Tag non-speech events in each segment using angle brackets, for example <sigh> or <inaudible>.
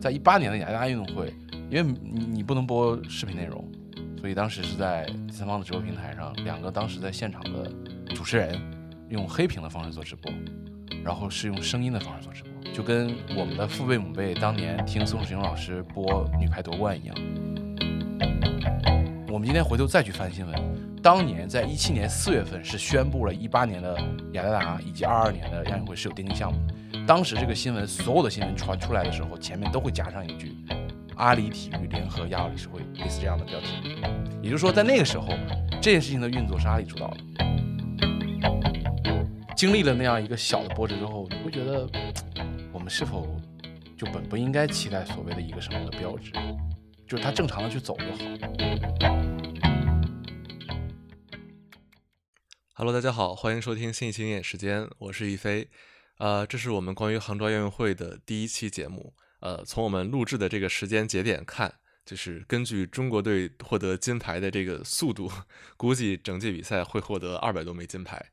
在一八年的雅加达运动会，因为你你不能播视频内容，所以当时是在第三方的直播平台上，两个当时在现场的主持人用黑屏的方式做直播，然后是用声音的方式做直播，就跟我们的父辈母辈当年听宋世雄老师播女排夺冠一样。我们今天回头再去翻新闻，当年在一七年四月份是宣布了一八年的雅加达以及二二年的亚运会是有电竞项目。当时这个新闻所有的新闻传出来的时候，前面都会加上一句“阿里体育联合亚奥理事会”类似这样的标题。也就是说，在那个时候，这件事情的运作是阿里主导的。经历了那样一个小的波折之后，你会觉得我们是否就本不应该期待所谓的一个什么的标志？就是它正常的去走就好。Hello，大家好，欢迎收听新一期鹰眼时间，我是一飞。呃，这是我们关于杭州亚运会的第一期节目。呃，从我们录制的这个时间节点看，就是根据中国队获得金牌的这个速度，估计整届比赛会获得二百多枚金牌。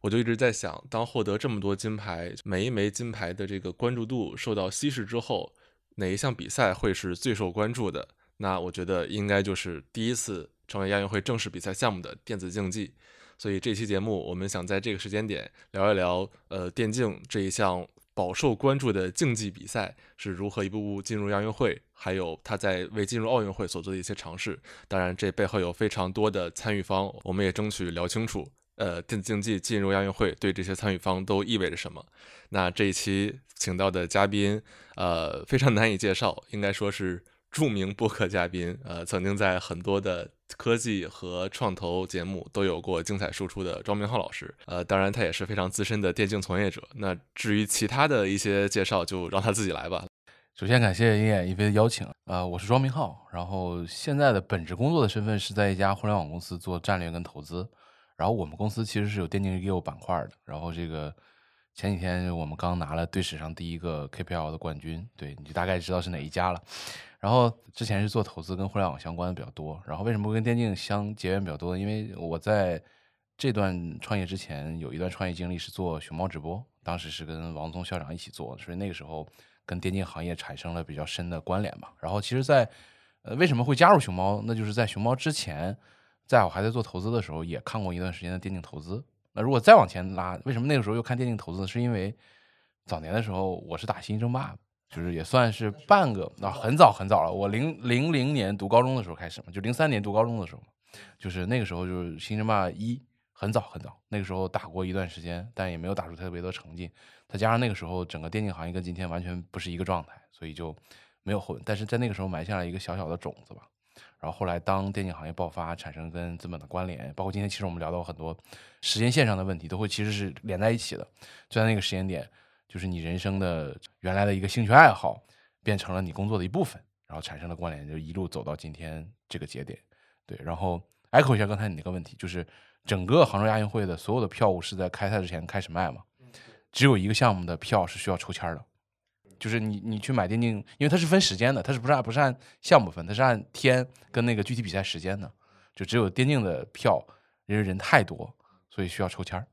我就一直在想，当获得这么多金牌，每一枚金牌的这个关注度受到稀释之后，哪一项比赛会是最受关注的？那我觉得应该就是第一次成为亚运会正式比赛项目的电子竞技。所以这期节目，我们想在这个时间点聊一聊，呃，电竞这一项饱受关注的竞技比赛是如何一步步进入亚运会，还有他在为进入奥运会所做的一些尝试。当然，这背后有非常多的参与方，我们也争取聊清楚，呃，电子竞技进入亚运会对这些参与方都意味着什么。那这一期请到的嘉宾，呃，非常难以介绍，应该说是。著名播客嘉宾，呃，曾经在很多的科技和创投节目都有过精彩输出的庄明浩老师，呃，当然他也是非常资深的电竞从业者。那至于其他的一些介绍，就让他自己来吧。首先感谢鹰眼一飞的邀请，呃，我是庄明浩，然后现在的本职工作的身份是在一家互联网公司做战略跟投资，然后我们公司其实是有电竞业务板块的，然后这个前几天我们刚拿了队史上第一个 KPL 的冠军，对，你就大概知道是哪一家了。然后之前是做投资跟互联网相关的比较多，然后为什么跟电竞相结缘比较多？因为我在这段创业之前有一段创业经历是做熊猫直播，当时是跟王宗校长一起做的，所以那个时候跟电竞行业产生了比较深的关联吧。然后其实，在呃为什么会加入熊猫？那就是在熊猫之前，在我还在做投资的时候，也看过一段时间的电竞投资。那如果再往前拉，为什么那个时候又看电竞投资？是因为早年的时候我是打新争霸。就是也算是半个啊，很早很早了。我零零零年读高中的时候开始嘛，就零三年读高中的时候，就是那个时候就是新生霸一很早很早，那个时候打过一段时间，但也没有打出特别多成绩。再加上那个时候整个电竞行业跟今天完全不是一个状态，所以就没有混。但是在那个时候埋下了一个小小的种子吧。然后后来当电竞行业爆发，产生跟资本的关联，包括今天其实我们聊到很多时间线上的问题，都会其实是连在一起的。就在那个时间点。就是你人生的原来的一个兴趣爱好，变成了你工作的一部分，然后产生了关联，就一路走到今天这个节点。对，然后 echo 一下刚才你那个问题，就是整个杭州亚运会的所有的票务是在开赛之前开始卖嘛？只有一个项目的票是需要抽签的，就是你你去买电竞，因为它是分时间的，它是不是按不是按项目分，它是按天跟那个具体比赛时间的，就只有电竞的票，因为人太多，所以需要抽签儿。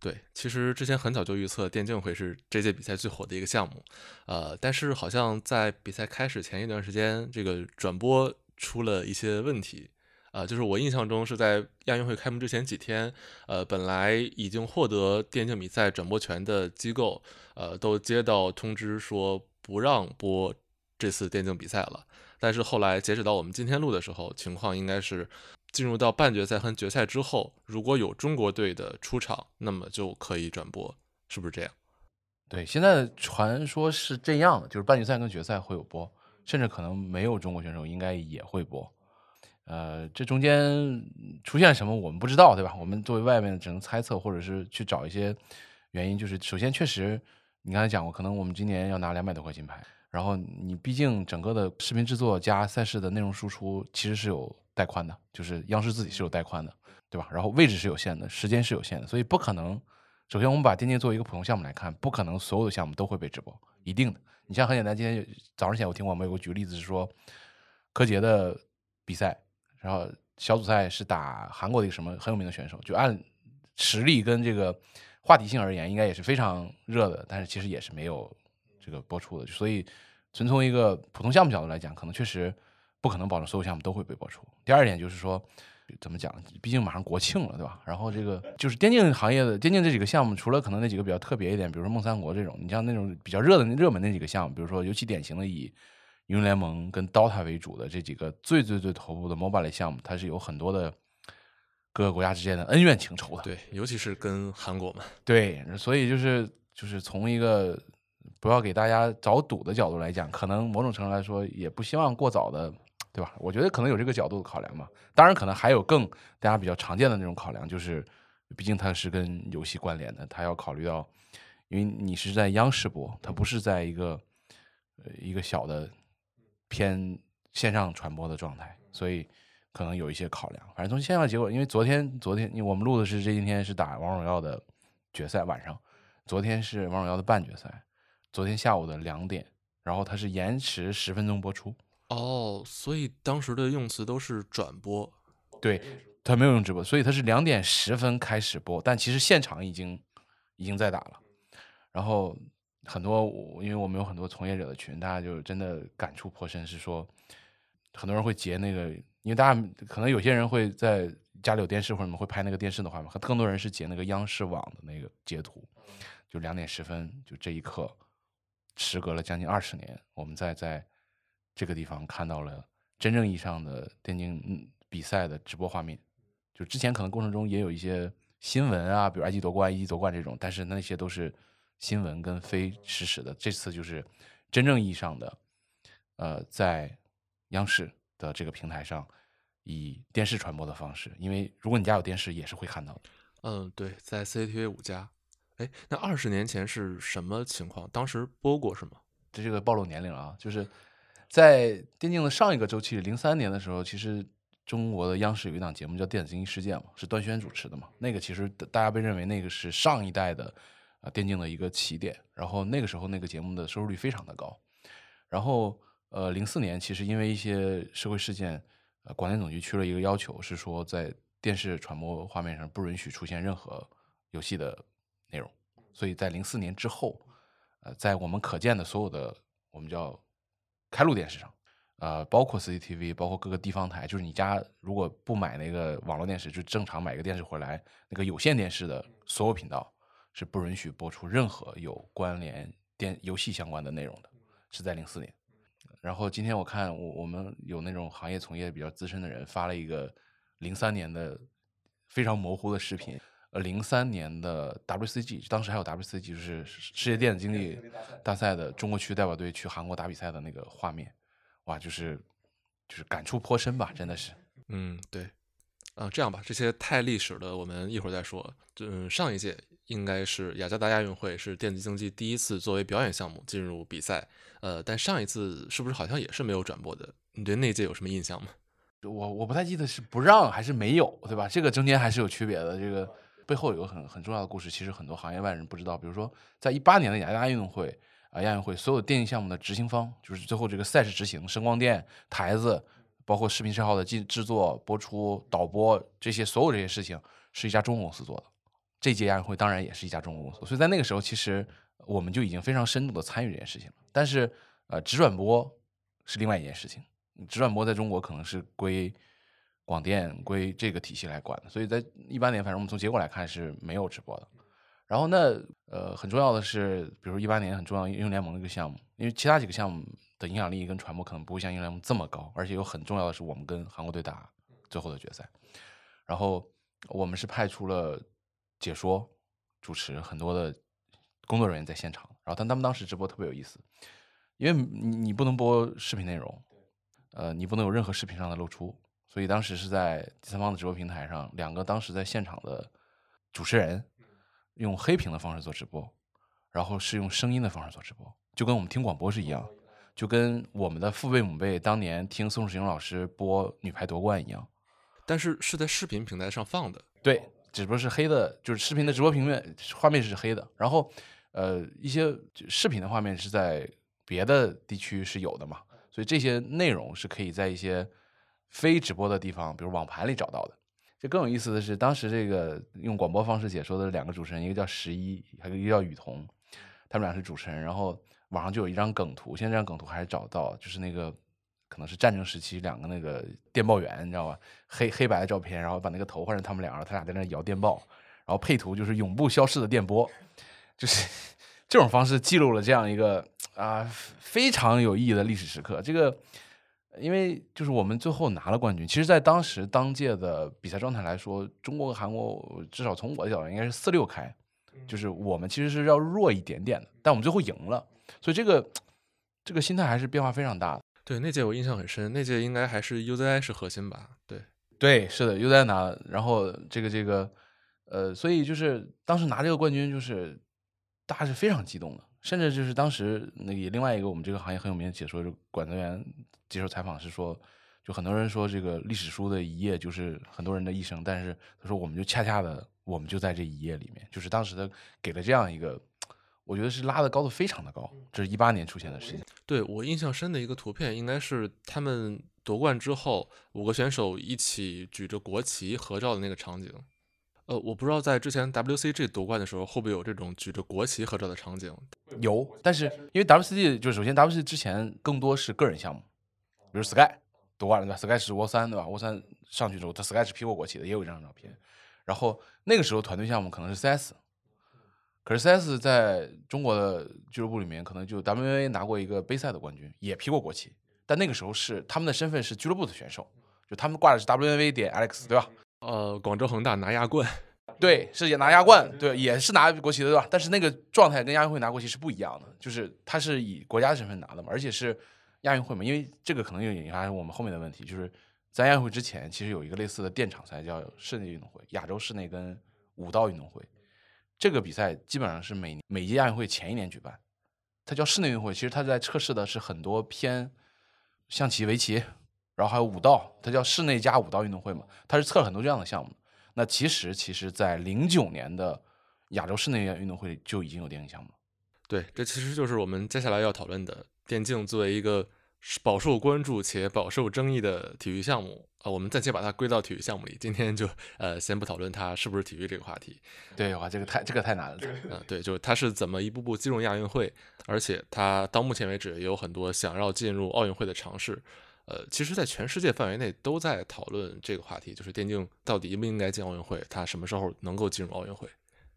对，其实之前很早就预测电竞会是这届比赛最火的一个项目，呃，但是好像在比赛开始前一段时间，这个转播出了一些问题，呃，就是我印象中是在亚运会开幕之前几天，呃，本来已经获得电竞比赛转播权的机构，呃，都接到通知说不让播这次电竞比赛了，但是后来截止到我们今天录的时候，情况应该是。进入到半决赛和决赛之后，如果有中国队的出场，那么就可以转播，是不是这样？对，现在传说是这样，就是半决赛跟决赛会有播，甚至可能没有中国选手应该也会播。呃，这中间出现什么我们不知道，对吧？我们作为外面只能猜测，或者是去找一些原因。就是首先，确实你刚才讲过，可能我们今年要拿两百多块金牌，然后你毕竟整个的视频制作加赛事的内容输出其实是有。带宽的，就是央视自己是有带宽的，对吧？然后位置是有限的，时间是有限的，所以不可能。首先，我们把电竞作为一个普通项目来看，不可能所有的项目都会被直播，一定的。你像很简单，今天早上起来我听我们有个举个例子是说，柯洁的比赛，然后小组赛是打韩国的一个什么很有名的选手，就按实力跟这个话题性而言，应该也是非常热的，但是其实也是没有这个播出的。所以纯从一个普通项目角度来讲，可能确实不可能保证所有项目都会被播出。第二点就是说，怎么讲？毕竟马上国庆了，对吧？然后这个就是电竞行业的电竞这几个项目，除了可能那几个比较特别一点，比如说梦三国这种，你像那种比较热的热门那几个项目，比如说尤其典型的以英雄联盟跟 DOTA 为主的这几个最最最头部的 MOBA 类项目，它是有很多的各个国家之间的恩怨情仇的。对，尤其是跟韩国嘛。对，所以就是就是从一个不要给大家找堵的角度来讲，可能某种程度来说也不希望过早的，对吧？我觉得可能有这个角度的考量嘛。当然，可能还有更大家比较常见的那种考量，就是毕竟它是跟游戏关联的，它要考虑到，因为你是在央视播，它不是在一个呃一个小的偏线上传播的状态，所以可能有一些考量。反正从线上结果，因为昨天昨天我们录的是这今天是打王者荣耀的决赛晚上，昨天是王者荣耀的半决赛，昨天下午的两点，然后它是延迟十分钟播出。哦，所以当时的用词都是转播，对，他没有用直播，所以他是两点十分开始播，但其实现场已经已经在打了。然后很多，因为我们有很多从业者的群，大家就真的感触颇深，是说很多人会截那个，因为大家可能有些人会在家里有电视或者什么会拍那个电视的画面，更多人是截那个央视网的那个截图，就两点十分，就这一刻，时隔了将近二十年，我们在在。这个地方看到了真正意义上的电竞比赛的直播画面，就之前可能过程中也有一些新闻啊，比如埃及夺冠、一级夺冠这种，但是那些都是新闻跟非实时的。这次就是真正意义上的，呃，在央视的这个平台上以电视传播的方式，因为如果你家有电视，也是会看到的。嗯，对，在 CCTV 五加。哎，那二十年前是什么情况？当时播过是吗？这这个暴露年龄了啊，就是。在电竞的上一个周期，零三年的时候，其实中国的央视有一档节目叫《电子竞技世界》嘛，是段轩主持的嘛。那个其实大家被认为那个是上一代的啊电竞的一个起点。然后那个时候那个节目的收视率非常的高。然后呃，零四年其实因为一些社会事件，呃，广电总局出了一个要求，是说在电视传播画面上不允许出现任何游戏的内容。所以在零四年之后，呃，在我们可见的所有的我们叫。开路电视上，呃，包括 CCTV，包括各个地方台，就是你家如果不买那个网络电视，就正常买个电视回来，那个有线电视的所有频道是不允许播出任何有关联电游戏相关的内容的，是在零四年。然后今天我看我我们有那种行业从业比较资深的人发了一个零三年的非常模糊的视频。呃，零三年的 WCG，当时还有 WCG，就是世界电子竞技大赛的中国区代表队去韩国打比赛的那个画面，哇，就是就是感触颇深吧，真的是。嗯，对。啊，这样吧，这些太历史的，我们一会儿再说。嗯，上一届应该是雅加达亚运会，是电子竞技第一次作为表演项目进入比赛。呃，但上一次是不是好像也是没有转播的？你对那届有什么印象吗？我我不太记得是不让还是没有，对吧？这个中间还是有区别的。这个。背后有个很很重要的故事，其实很多行业外人不知道。比如说，在一八年的雅加达运动会啊，亚运会所有电竞项目的执行方，就是最后这个赛事执行、声光电、台子，包括视频账号的制制作、播出、导播这些所有这些事情，是一家中国公司做的。这届亚运会当然也是一家中国公司，所以在那个时候，其实我们就已经非常深度的参与这件事情了。但是，呃，直转播是另外一件事情。直转播在中国可能是归。广电归这个体系来管，所以在一八年，反正我们从结果来看是没有直播的。然后那呃很重要的是，比如一八年很重要英雄联盟这个项目，因为其他几个项目的影响力跟传播可能不会像英雄联盟这么高，而且有很重要的是我们跟韩国队打最后的决赛，然后我们是派出了解说主持很多的工作人员在现场，然后但他们当时直播特别有意思，因为你你不能播视频内容，呃你不能有任何视频上的露出。所以当时是在第三方的直播平台上，两个当时在现场的主持人用黑屏的方式做直播，然后是用声音的方式做直播，就跟我们听广播是一样，就跟我们的父辈母辈当年听宋世雄老师播女排夺冠一样。但是是在视频平台上放的，对，只不过是黑的，就是视频的直播平面画面是黑的，然后呃一些视频的画面是在别的地区是有的嘛，所以这些内容是可以在一些。非直播的地方，比如网盘里找到的。这更有意思的是，当时这个用广播方式解说的两个主持人，一个叫十一，还有一个叫雨桐，他们俩是主持人。然后网上就有一张梗图，现在这张梗图还是找到，就是那个可能是战争时期两个那个电报员，你知道吧？黑黑白的照片，然后把那个头换成他们俩，然后他俩在那摇电报，然后配图就是永不消逝的电波，就是 <laughs> 这种方式记录了这样一个啊非常有意义的历史时刻。这个因为就是我们最后拿了冠军，其实，在当时当届的比赛状态来说，中国和韩国至少从我的角度应该是四六开，就是我们其实是要弱一点点的，但我们最后赢了，所以这个这个心态还是变化非常大的。对，那届我印象很深，那届应该还是 UZI 是核心吧？对，对，是的，UZI 拿了，然后这个这个呃，所以就是当时拿这个冠军，就是大家是非常激动的，甚至就是当时那个另外一个我们这个行业很有名的解说，就管泽元接受采访是说，就很多人说这个历史书的一页就是很多人的一生，但是他说我们就恰恰的我们就在这一页里面，就是当时的给了这样一个，我觉得是拉的高度非常的高，这是一八年出现的事情。对我印象深的一个图片，应该是他们夺冠之后，五个选手一起举着国旗合照的那个场景。呃，我不知道在之前 WCG 夺冠的时候，会不会有这种举着国旗合照的场景。有，但是因为 WCG 就首先 WCG 之前更多是个人项目，比如 Sky 夺冠了对吧？Sky 是沃三对吧？沃三上去之后，他 Sky 是披过国旗的，也有这张照片。然后那个时候团队项目可能是 CS，可是 CS 在中国的俱乐部里面，可能就 WNA 拿过一个杯赛的冠军，也披过国旗，但那个时候是他们的身份是俱乐部的选手，就他们挂的是 WNA 点 Alex 对吧？呃，广州恒大拿亚冠，对，是也拿亚冠，对，也是拿国旗的对吧？但是那个状态跟亚运会拿国旗是不一样的，就是他是以国家的身份拿的嘛，而且是亚运会嘛，因为这个可能又引发我们后面的问题，就是在亚运会之前，其实有一个类似的电场赛叫室内运动会，亚洲室内跟武道运动会，这个比赛基本上是每每届亚运会前一年举办，它叫室内运动会，其实它在测试的是很多偏象棋、围棋。然后还有武道，它叫室内加武道运动会嘛，它是测了很多这样的项目。那其实，其实，在零九年的亚洲室内运动会就已经有电竞项目了。对，这其实就是我们接下来要讨论的电竞作为一个饱受关注且饱受争议的体育项目啊，我们暂且把它归到体育项目里。今天就呃，先不讨论它是不是体育这个话题。对，哇，这个太这个太难了。嗯，对，就是它是怎么一步步进入亚运会，而且它到目前为止也有很多想要进入奥运会的尝试。呃，其实，在全世界范围内都在讨论这个话题，就是电竞到底应不应该进奥运会，它什么时候能够进入奥运会？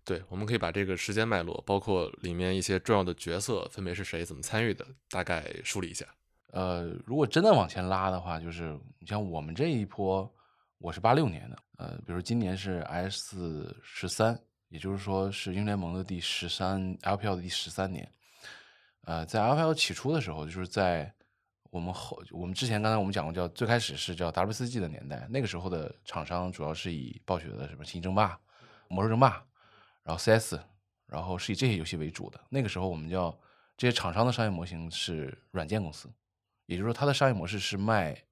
对，我们可以把这个时间脉络，包括里面一些重要的角色分别是谁、怎么参与的，大概梳理一下。呃，如果真的往前拉的话，就是你像我们这一波，我是八六年的，呃，比如今年是 S 十三，也就是说是英联盟的第十三 LPL 的第十三年。呃，在 LPL 起初的时候，就是在我们后，我们之前刚才我们讲过，叫最开始是叫 WCG 的年代，那个时候的厂商主要是以暴雪的什么《星际争霸》《魔兽争霸》，然后 CS，然后是以这些游戏为主的。那个时候我们叫这些厂商的商业模型是软件公司，也就是说它的商业模式是卖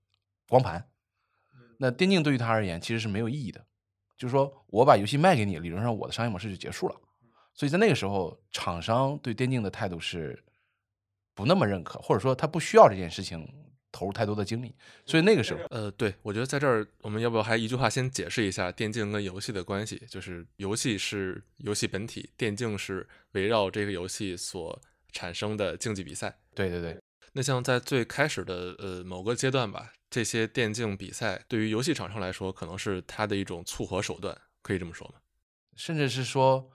光盘。那电竞对于他而言其实是没有意义的，就是说我把游戏卖给你，理论上我的商业模式就结束了。所以在那个时候，厂商对电竞的态度是。不那么认可，或者说他不需要这件事情投入太多的精力，所以那个时候，呃，对我觉得在这儿，我们要不要还一句话先解释一下电竞跟游戏的关系？就是游戏是游戏本体，电竞是围绕这个游戏所产生的竞技比赛。对对对。那像在最开始的呃某个阶段吧，这些电竞比赛对于游戏厂商来说，可能是它的一种促合手段，可以这么说吗？甚至是说，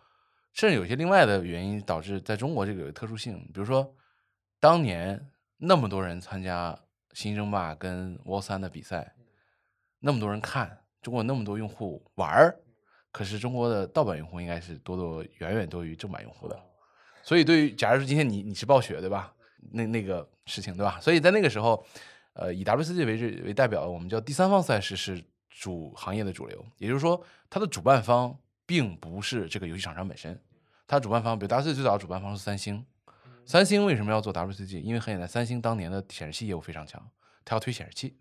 甚至有些另外的原因导致在中国这个有特殊性，比如说。当年那么多人参加《新争霸》跟《War 三》的比赛，那么多人看，中国那么多用户玩儿，可是中国的盗版用户应该是多多远远多于正版用户的。所以，对于假如说今天你你是暴雪对吧？那那个事情对吧？所以在那个时候，呃，以 WCG 为为代表，我们叫第三方赛事是主行业的主流，也就是说，它的主办方并不是这个游戏厂商本身，它主办方，比如 WCG 最早的主办方是三星。三星为什么要做 WCG？因为很简单，三星当年的显示器业务非常强，它要推显示器，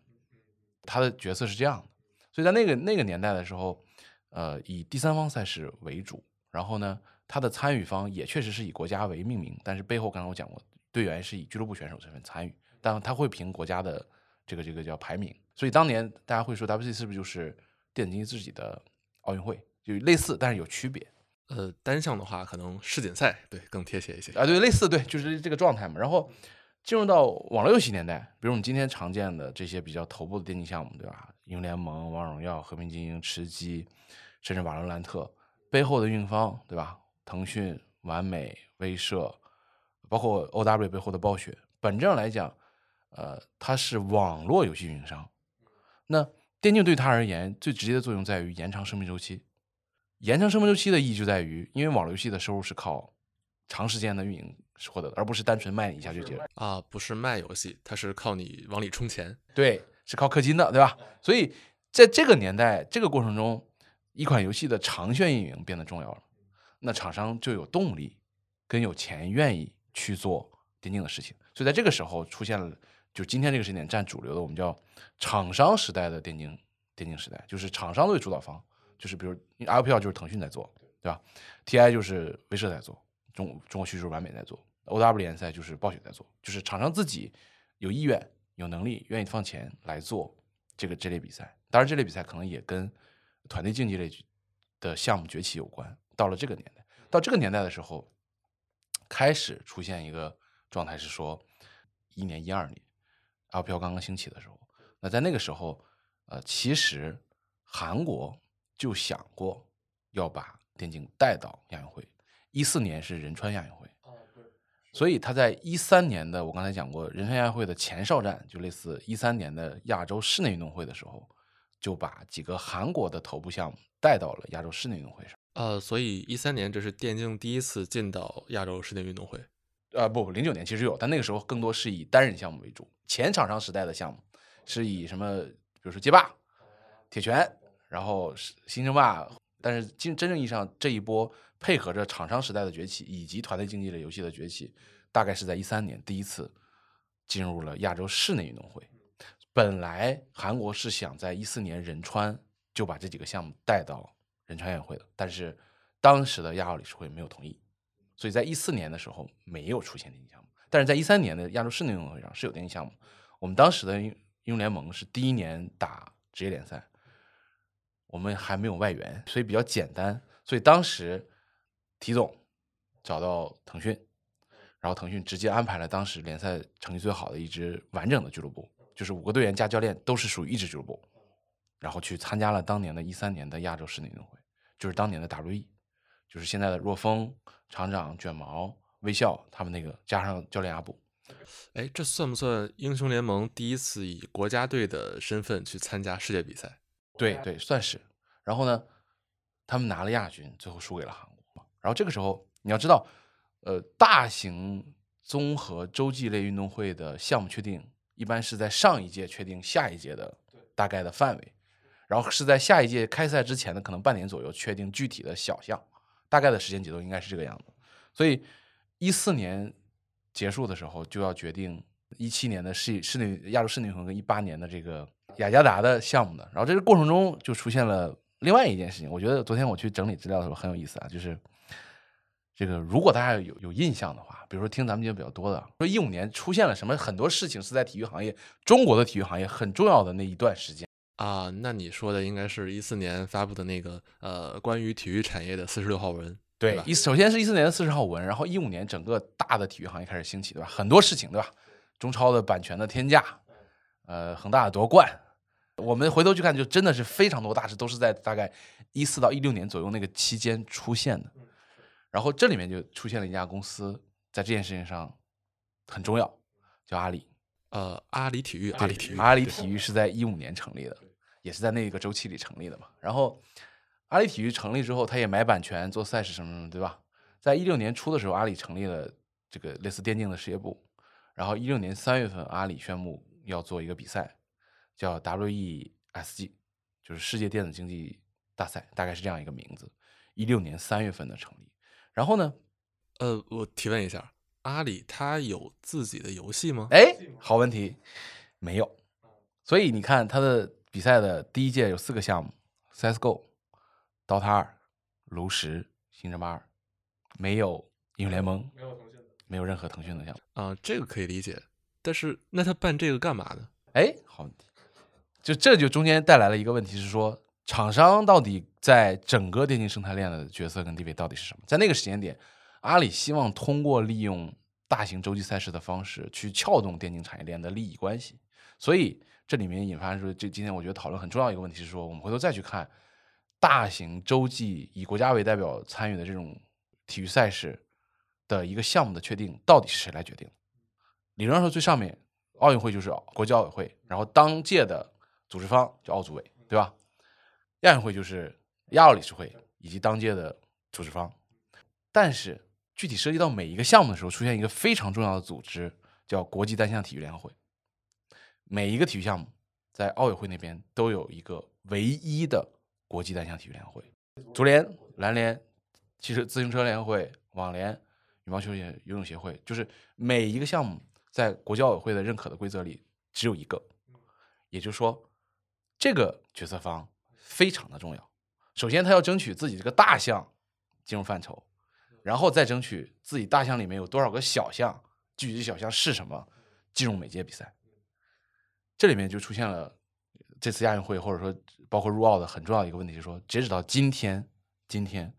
它的角色是这样的。所以在那个那个年代的时候，呃，以第三方赛事为主，然后呢，它的参与方也确实是以国家为命名，但是背后刚才我讲过，队员是以俱乐部选手身份参与，但他会凭国家的这个这个叫排名。所以当年大家会说 WCG 是不是就是电竞自己的奥运会？就类似，但是有区别。呃，单项的话，可能世锦赛对更贴切一些。啊，对，类似对，就是这个状态嘛。然后进入到网络游戏年代，比如我们今天常见的这些比较头部的电竞项目，对吧？英雄联盟、王者荣耀、和平精英、吃鸡，甚至瓦罗兰特背后的运营方，对吧？腾讯、完美、威社，包括 OW 背后的暴雪，本质上来讲，呃，它是网络游戏运营商。那电竞对他而言，最直接的作用在于延长生命周期。延长生命周期的意义就在于，因为网络游戏的收入是靠长时间的运营获得的，而不是单纯卖你一下就结了。啊，不是卖游戏，它是靠你往里充钱。对，是靠氪金的，对吧？所以在这个年代、这个过程中，一款游戏的长线运营变得重要了。那厂商就有动力跟有钱愿意去做电竞的事情。所以在这个时候出现了，就今天这个时间点占主流的，我们叫厂商时代的电竞电竞时代，就是厂商为主导方，就是比如 LPL 就是腾讯在做，对吧？TI 就是威社在做，中中国区就是完美在做，OW 联赛就是暴雪在做，就是厂商自己有意愿、有能力、愿意放钱来做这个这类比赛。当然，这类比赛可能也跟团队竞技类的项目崛起有关。到了这个年代，到这个年代的时候，开始出现一个状态是说，一年一二年，LPL 刚刚兴起的时候，那在那个时候，呃，其实韩国就想过要把电竞带到亚运会。一四年是仁川亚运会，所以他在一三年的我刚才讲过仁川亚运会的前哨战，就类似一三年的亚洲室内运动会的时候，就把几个韩国的头部项目带到了亚洲室内运动会上。呃，所以一三年这是电竞第一次进到亚洲室内运动会。呃，不不，零九年其实有，但那个时候更多是以单人项目为主。前厂商时代的项目是以什么，比如说街霸、铁拳，然后新争霸。但是真真正意义上这一波配合着厂商时代的崛起以及团队竞技类游戏的崛起，大概是在一三年第一次进入了亚洲室内运动会。本来韩国是想在一四年仁川就把这几个项目带到。仁川亚运会的，但是当时的亚奥理事会没有同意，所以在一四年的时候没有出现电竞项目，但是在一三年的亚洲室内运动会上是有电竞项目。我们当时的英雄联盟是第一年打职业联赛，我们还没有外援，所以比较简单。所以当时体总找到腾讯，然后腾讯直接安排了当时联赛成绩最好的一支完整的俱乐部，就是五个队员加教练都是属于一支俱乐部。然后去参加了当年的一三年的亚洲室内运动会，就是当年的 WE，就是现在的若风、厂长、卷毛、微笑他们那个加上教练阿布。哎，这算不算英雄联盟第一次以国家队的身份去参加世界比赛？对对，算是。然后呢，他们拿了亚军，最后输给了韩国。然后这个时候你要知道，呃，大型综合洲际类运动会的项目确定，一般是在上一届确定下一届的大概的范围。然后是在下一届开赛之前的可能半年左右确定具体的小项，大概的时间节奏应该是这个样子。所以一四年结束的时候就要决定一七年的世室内亚洲室内运动会跟一八年的这个雅加达的项目的。然后这个过程中就出现了另外一件事情，我觉得昨天我去整理资料的时候很有意思啊，就是这个如果大家有有印象的话，比如说听咱们节目比较多的，说一五年出现了什么很多事情是在体育行业中国的体育行业很重要的那一段时间。啊，那你说的应该是一四年发布的那个呃关于体育产业的四十六号文，对，一首先是一四年的四十号文，然后一五年整个大的体育行业开始兴起，对吧？很多事情，对吧？中超的版权的天价，呃，恒大的夺冠，我们回头去看，就真的是非常多大事都是在大概一四到一六年左右那个期间出现的。然后这里面就出现了一家公司在这件事情上很重要，叫阿里。呃，阿里体育，阿里体育，阿里体育是在一五年成立的，也是在那个周期里成立的嘛。然后，阿里体育成立之后，他也买版权、做赛事什么什么，对吧？在一六年初的时候，阿里成立了这个类似电竞的事业部。然后一六年三月份，阿里宣布要做一个比赛，叫 WESG，就是世界电子竞技大赛，大概是这样一个名字。一六年三月份的成立。然后呢，呃，我提问一下。阿里它有自己的游戏吗？哎，好问题，没有。所以你看它的比赛的第一届有四个项目：CS:GO、DOTA 二、炉石、星战八二，没有英雄联盟，没有腾讯的，没有任何腾讯的项目啊。这个可以理解，但是那他办这个干嘛呢？哎，好问题，就这就中间带来了一个问题是说，厂商到底在整个电竞生态链的角色跟地位到底是什么？在那个时间点，阿里希望通过利用大型洲际赛事的方式去撬动电竞产业链的利益关系，所以这里面引发出这今天我觉得讨论很重要一个问题是说，我们回头再去看大型洲际以国家为代表参与的这种体育赛事的一个项目的确定，到底是谁来决定？理论上说，最上面奥运会就是国际奥委会，然后当届的组织方叫奥组委，对吧？亚运会就是亚奥理事会以及当届的组织方，但是具体涉及到每一个项目的时候，出现一个非常重要的组织，叫国际单项体育联合会。每一个体育项目在奥委会那边都有一个唯一的国际单项体育联合会，足联、篮联、汽车自行车联合会、网联、羽毛球协、游泳协会，就是每一个项目在国际奥委会的认可的规则里只有一个，也就是说，这个决策方。非常的重要。首先，他要争取自己这个大项进入范畴，然后再争取自己大项里面有多少个小项，具体小项是什么，进入每届比赛。这里面就出现了这次亚运会或者说包括入奥的很重要一个问题，就是说，截止到今天，今天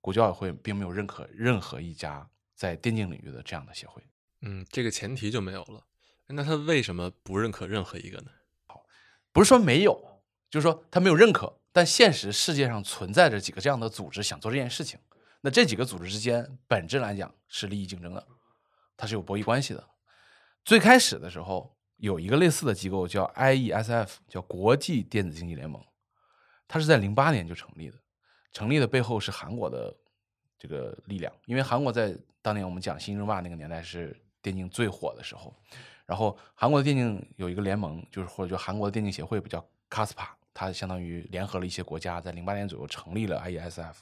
国际奥委会并没有认可任何一家在电竞领域的这样的协会。嗯，这个前提就没有了。那他为什么不认可任何一个呢？不是说没有。就是说，他没有认可，但现实世界上存在着几个这样的组织想做这件事情。那这几个组织之间本质来讲是利益竞争的，它是有博弈关系的。最开始的时候有一个类似的机构叫 IESF，叫国际电子竞技联盟，它是在零八年就成立的。成立的背后是韩国的这个力量，因为韩国在当年我们讲新争霸那个年代是电竞最火的时候。然后韩国的电竞有一个联盟，就是或者就韩国的电竞协会，不叫 KASPA。它相当于联合了一些国家，在零八年左右成立了 IESF，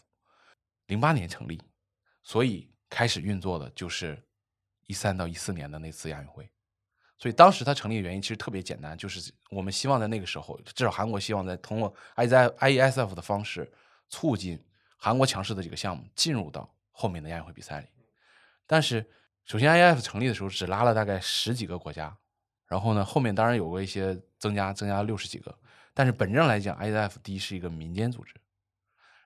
零八年成立，所以开始运作的就是一三到一四年的那次亚运会。所以当时它成立的原因其实特别简单，就是我们希望在那个时候，至少韩国希望在通过 IESF 的方式，促进韩国强势的几个项目进入到后面的亚运会比赛里。但是，首先 IEF 成立的时候只拉了大概十几个国家，然后呢，后面当然有过一些增加，增加了六十几个。但是本质上来讲，IEF 第一是一个民间组织。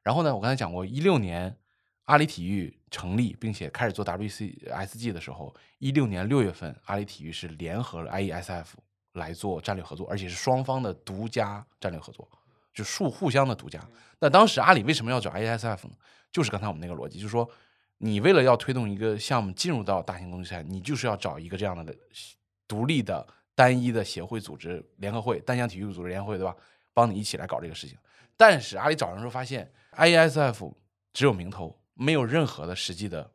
然后呢，我刚才讲过，一六年阿里体育成立并且开始做 WCSG 的时候，一六年六月份，阿里体育是联合了 IESF 来做战略合作，而且是双方的独家战略合作，就互互相的独家。那当时阿里为什么要找 IESF 呢？就是刚才我们那个逻辑，就是说，你为了要推动一个项目进入到大型公际赛，你就是要找一个这样的独立的。单一的协会组织联合会，单项体育组织联合会，对吧？帮你一起来搞这个事情。但是阿里找人时候发现，IESF 只有名头，没有任何的实际的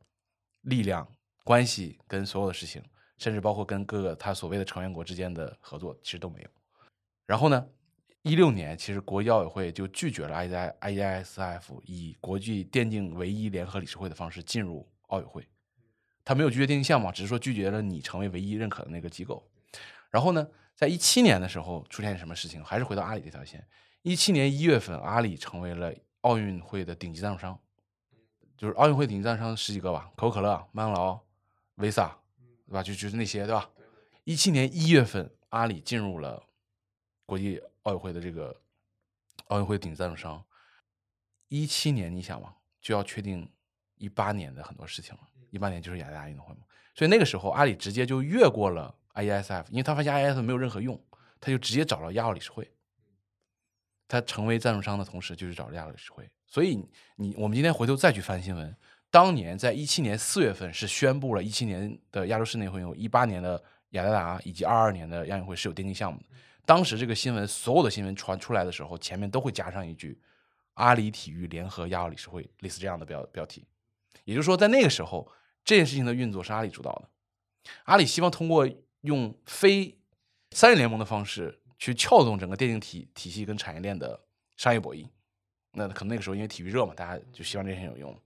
力量关系跟所有的事情，甚至包括跟各个他所谓的成员国之间的合作，其实都没有。然后呢，一六年其实国际奥委会就拒绝了 IESF 以国际电竞唯一联合理事会的方式进入奥委会。他没有拒绝电竞项目，只是说拒绝了你成为唯一认可的那个机构。然后呢，在一七年的时候出现什么事情？还是回到阿里这条线。一七年一月份，阿里成为了奥运会的顶级赞助商，就是奥运会顶级赞助商十几个吧，可口可乐、麦当劳、Visa，对吧？就就是那些，对吧？一七年一月份，阿里进入了国际奥运会的这个奥运会顶级赞助商。一七年，你想嘛，就要确定一八年的很多事情了。一八年就是雅加达运动会嘛，所以那个时候，阿里直接就越过了。IESF，因为他发现 IESF 没有任何用，他就直接找了亚奥理事会。他成为赞助商的同时，就是找了亚奥理事会。所以你我们今天回头再去翻新闻，当年在一七年四月份是宣布了一七年的亚洲室内会有一八年的雅加达以及二二年的亚运会是有电竞项目的。当时这个新闻所有的新闻传出来的时候，前面都会加上一句“阿里体育联合亚奥理事会”类似这样的标标题。也就是说，在那个时候，这件事情的运作是阿里主导的。阿里希望通过用非三人联盟的方式去撬动整个电竞体体系跟产业链的商业博弈，那可能那个时候因为体育热嘛，大家就希望这些有用。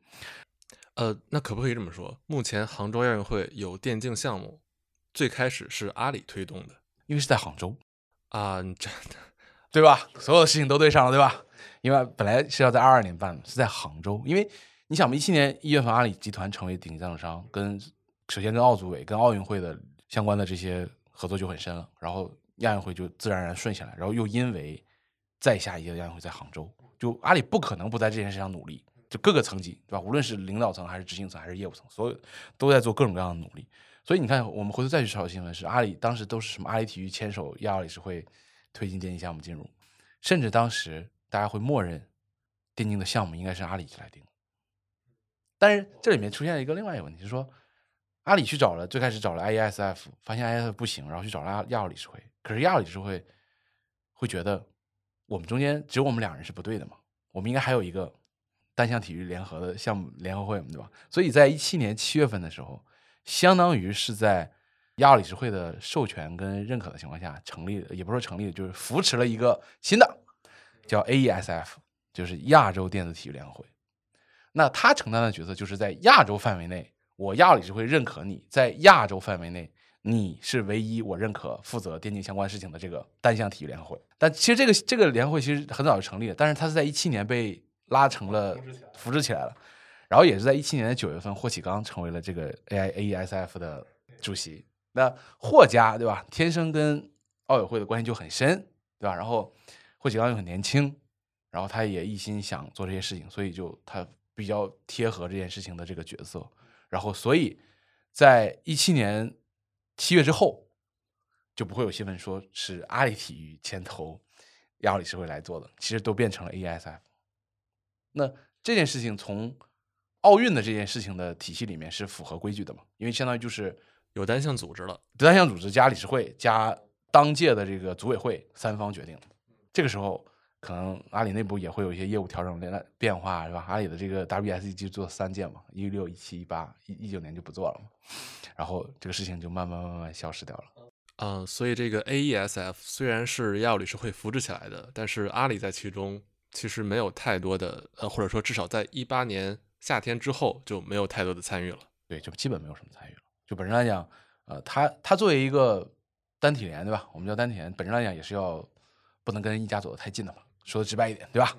呃，那可不可以这么说？目前杭州亚运会有电竞项目，最开始是阿里推动的，因为是在杭州啊，真的对吧？所有的事情都对上了，对吧？因为本来是要在二二年办的，是在杭州。因为你想嘛，一七年一月份，阿里集团成为顶级赞助商，跟首先跟奥组委、跟奥运会的。相关的这些合作就很深了，然后亚运会就自然而然顺下来，然后又因为再下一届亚运会在杭州，就阿里不可能不在这件事上努力，就各个层级，对吧？无论是领导层还是执行层还是业务层，所有都在做各种各样的努力。所以你看，我们回头再去抄新闻，是阿里当时都是什么？阿里体育牵手亚奥理事会推进电竞项目进入，甚至当时大家会默认电竞的项目应该是阿里去来定。但是这里面出现了一个另外一个问题，就是说阿里去找了最开始找了 IESF，发现 IESF 不行，然后去找了亚亚奥理事会，可是亚奥理事会会觉得我们中间只有我们两人是不对的嘛？我们应该还有一个单项体育联合的项目联合会，对吧？所以在一七年七月份的时候。相当于是在亚奥理事会的授权跟认可的情况下成立，也不是说成立，就是扶持了一个新的叫 AESF，就是亚洲电子体育联合会。那他承担的角色就是在亚洲范围内，我亚奥理事会认可你在亚洲范围内，你是唯一我认可负责电竞相关事情的这个单项体育联合会。但其实这个这个联合会其实很早就成立了，但是它是在一七年被拉成了扶持起来了。然后也是在一七年的九月份，霍启刚成为了这个 A I A E S F 的主席。那霍家对吧，天生跟奥委会的关系就很深，对吧？然后霍启刚又很年轻，然后他也一心想做这些事情，所以就他比较贴合这件事情的这个角色。然后所以在一七年七月之后，就不会有新闻说是阿里体育牵头亚奥理事会来做的，其实都变成了 A E S F。那这件事情从奥运的这件事情的体系里面是符合规矩的嘛？因为相当于就是有单项组织了，单项组织加理事会加当届的这个组委会三方决定。这个时候可能阿里内部也会有一些业务调整变变化，是吧？阿里的这个 WSEG 做三届嘛，一六、一七、一八、一一九年就不做了嘛，然后这个事情就慢慢慢慢消失掉了。嗯，所以这个 AESF 虽然是亚奥理事会扶植起来的，但是阿里在其中其实没有太多的，呃，或者说至少在一八年。夏天之后就没有太多的参与了，对，就基本没有什么参与了。就本身来讲，呃，它它作为一个单体联，对吧？我们叫单体联，本身来讲也是要不能跟一家走得太近的嘛，说的直白一点，对吧？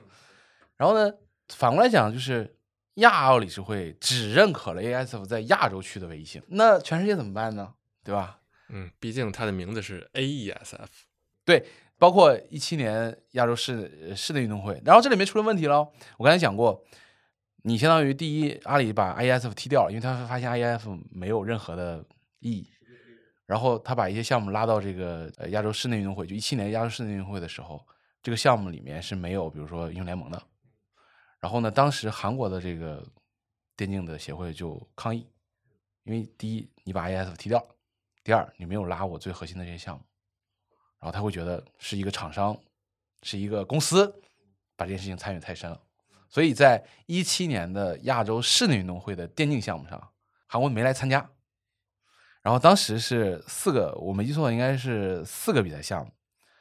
然后呢，反过来讲，就是亚奥理事会只认可了 ASF 在亚洲区的唯一性，那全世界怎么办呢？对吧？嗯，毕竟它的名字是 AESF，对，包括一七年亚洲室室内运动会，然后这里面出了问题了，我刚才讲过。你相当于第一，阿里把 IEF 踢掉了，因为他发现 IEF 没有任何的意义。然后他把一些项目拉到这个呃亚洲室内运动会，就一七年亚洲室内运动会的时候，这个项目里面是没有比如说英雄联盟的。然后呢，当时韩国的这个电竞的协会就抗议，因为第一你把 IEF 踢掉，第二你没有拉我最核心的这些项目，然后他会觉得是一个厂商，是一个公司把这件事情参与太深了。所以在一七年的亚洲室内运动会的电竞项目上，韩国没来参加。然后当时是四个，我没记错应该是四个比赛项目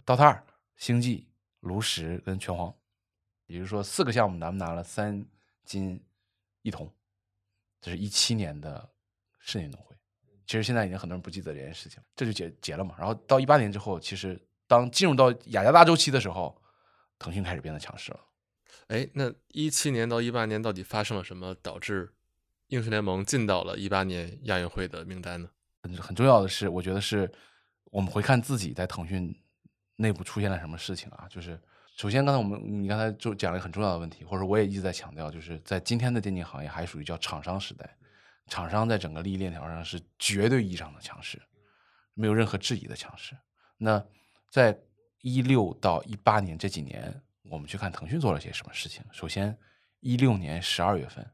：DOTA 二、星际、炉石跟拳皇。也就是说，四个项目咱们拿了三金一铜。这是一七年的室内运动会。其实现在已经很多人不记得这件事情，这就结结了嘛。然后到一八年之后，其实当进入到雅加达周期的时候，腾讯开始变得强势了。哎，那一七年到一八年到底发生了什么，导致英雄联盟进到了一八年亚运会的名单呢？很很重要的是，我觉得是我们回看自己在腾讯内部出现了什么事情啊？就是首先，刚才我们你刚才就讲了一个很重要的问题，或者我也一直在强调，就是在今天的电竞行业还属于叫厂商时代，厂商在整个利益链条上是绝对意义上的强势，没有任何质疑的强势。那在一六到一八年这几年。我们去看腾讯做了些什么事情。首先，一六年十二月份，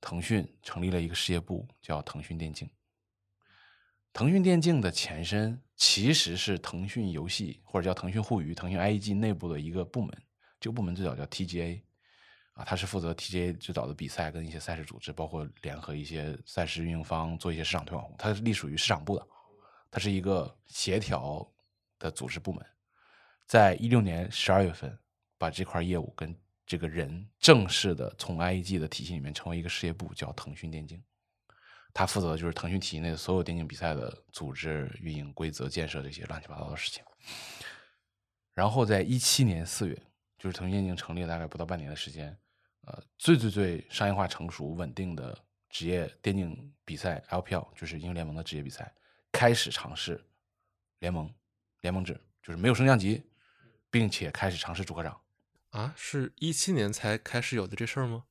腾讯成立了一个事业部，叫腾讯电竞。腾讯电竞的前身其实是腾讯游戏或者叫腾讯互娱、腾讯 IEG 内部的一个部门。这个部门最早叫 TGA，啊，它是负责 TGA 最早的比赛跟一些赛事组织，包括联合一些赛事运营方做一些市场推广。它是隶属于市场部的，它是一个协调的组织部门。在一六年十二月份。把这块业务跟这个人正式的从 IEG 的体系里面成为一个事业部，叫腾讯电竞。他负责的就是腾讯体系内的所有电竞比赛的组织、运营、规则建设这些乱七八糟的事情。然后在一七年四月，就是腾讯电竞成立了大概不到半年的时间，呃，最最最商业化、成熟、稳定的职业电竞比赛 LPL，就是英雄联盟的职业比赛，开始尝试联盟联盟制，就是没有升降级，并且开始尝试主客场。啊，是一七年才开始有的这事儿吗？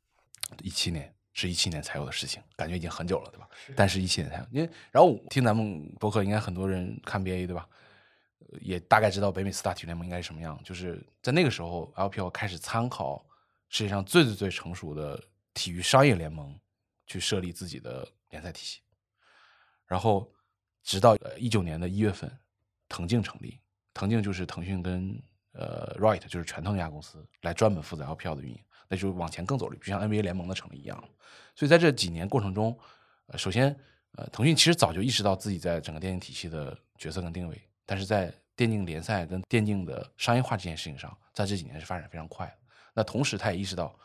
一七年是一七年才有的事情，感觉已经很久了，对吧？但是一七年才有，因为然后听咱们博客，应该很多人看 BA，对吧？呃也大概知道北美四大体育联盟应该是什么样，就是在那个时候，LPL 开始参考世界上最最最成熟的体育商业联盟去设立自己的联赛体系，然后直到呃一九年的一月份，腾讯成立，腾讯就是腾讯跟呃 Right 就是拳头那家公司来专门负责 LPL 的运营，那就往前更走了，就像 NBA 联盟的成立一样。所以在这几年过程中，呃，首先，呃，腾讯其实早就意识到自己在整个电竞体系的角色跟定位，但是在电竞联赛跟电竞的商业化这件事情上，在这几年是发展非常快的。那同时，他也意识到，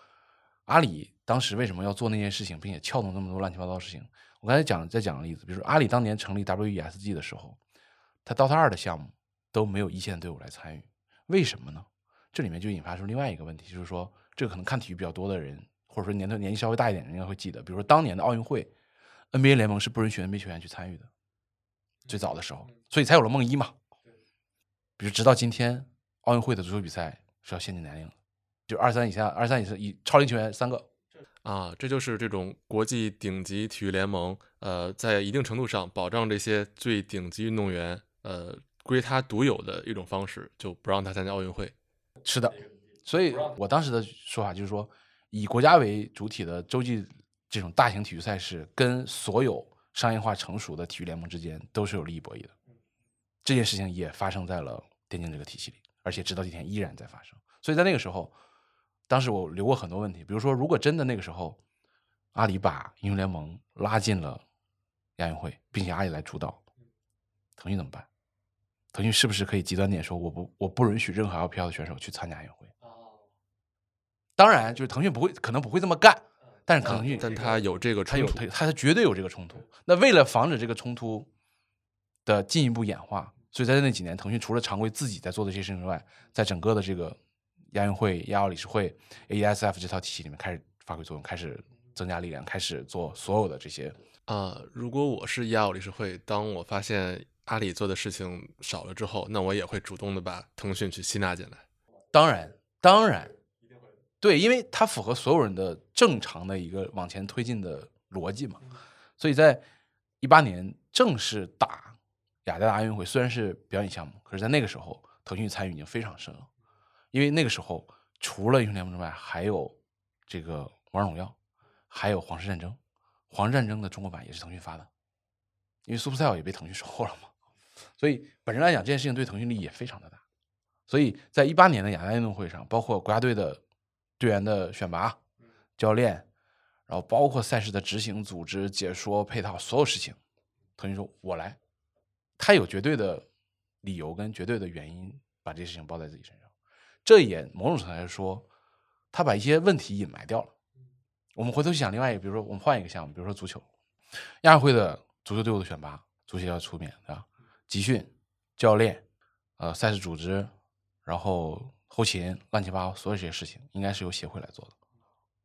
阿里当时为什么要做那件事情，并且撬动那么多乱七八糟的事情。我刚才讲再讲个例子，比如说阿里当年成立 WESG 的时候，他 DOTA 二的项目都没有一线队伍来参与，为什么呢？这里面就引发出另外一个问题，就是说，这个可能看体育比较多的人，或者说年头年纪稍微大一点的人应该会记得，比如说当年的奥运会，NBA 联盟是不允许 NBA 球员去参与的，最早的时候，所以才有了梦一嘛。比如直到今天，奥运会的足球比赛是要限定年龄的，就二三以下、二三以上以超龄球员三个，啊，这就是这种国际顶级体育联盟，呃，在一定程度上保障这些最顶级运动员，呃，归他独有的一种方式，就不让他参加奥运会。是的，所以我当时的说法就是说，以国家为主体的洲际这种大型体育赛事，跟所有商业化成熟的体育联盟之间都是有利益博弈的。这件事情也发生在了电竞这个体系里，而且直到今天依然在发生。所以在那个时候，当时我留过很多问题，比如说，如果真的那个时候阿里把英雄联盟拉进了亚运会，并且阿里来主导，腾讯怎么办？腾讯是不是可以极端点说，我不我不允许任何 LPL 的选手去参加亚运会？当然，就是腾讯不会，可能不会这么干，但是腾讯，但他有这个他有冲突他他绝对有这个冲突。那为了防止这个冲突的进一步演化，所以在那几年，腾讯除了常规自己在做的这些事情之外，在整个的这个亚运会、亚奥理事会、AESF 这套体系里面开始发挥作用，开始增加力量，开始做所有的这些。啊、如果我是亚奥理事会，当我发现阿里做的事情少了之后，那我也会主动的把腾讯去吸纳进来。当然，当然，对，因为它符合所有人的正常的一个往前推进的逻辑嘛。所以在一八年正式打雅加达奥运会，虽然是表演项目，可是在那个时候，腾讯参与已经非常深了。因为那个时候，除了英雄联盟之外，还有这个王者荣耀，还有皇室战争。皇室战争的中国版也是腾讯发的，因为 Supercell 也被腾讯收购了嘛。所以本身来讲，这件事情对腾讯利益也非常的大。所以在一八年的亚大运动会上，包括国家队的队员的选拔、教练，然后包括赛事的执行、组织、解说、配套所有事情，腾讯说我来，他有绝对的理由跟绝对的原因把这些事情包在自己身上。这也某种程度来说，他把一些问题隐瞒掉了。我们回头去想另外一个，比如说我们换一个项目，比如说足球，亚运会的足球队伍的选拔，足协要出面，对吧？集训、教练，呃，赛事组织，然后后勤，乱七八糟所有这些事情，应该是由协会来做的，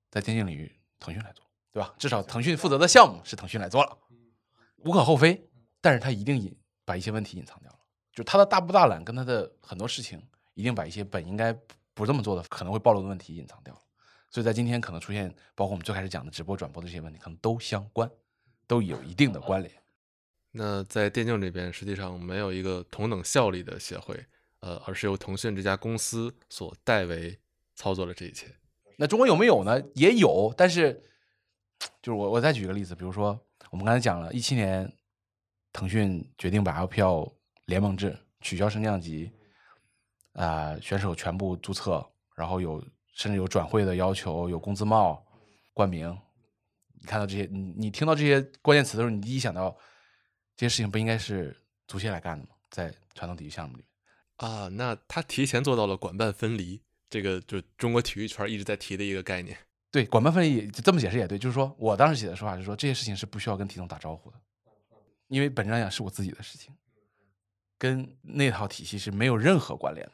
在电竞领域，腾讯来做，对吧？至少腾讯负责的项目是腾讯来做了，无可厚非，但是他一定隐把一些问题隐藏掉了，就他的大不大懒跟他的很多事情，一定把一些本应该不这么做的可能会暴露的问题隐藏掉了。所以在今天可能出现，包括我们最开始讲的直播转播的这些问题，可能都相关，都有一定的关联。那在电竞这边，实际上没有一个同等效力的协会，呃，而是由腾讯这家公司所代为操作了这一切。那中国有没有呢？也有，但是就是我我再举个例子，比如说我们刚才讲了，一七年腾讯决定把 LPL 联盟制取消升降级，啊、选手全部注册，然后有甚至有转会的要求，有工资帽、冠名。你看到这些，你你听到这些关键词的时候，你第一想到这些事情不应该是足协来干的吗？在传统体育项目里面。啊，那他提前做到了管办分离，这个就中国体育圈一直在提的一个概念。对，管办分离这么解释也对，就是说我当时写的说法是说这些事情是不需要跟体总打招呼的，因为本质上讲是我自己的事情，跟那套体系是没有任何关联的。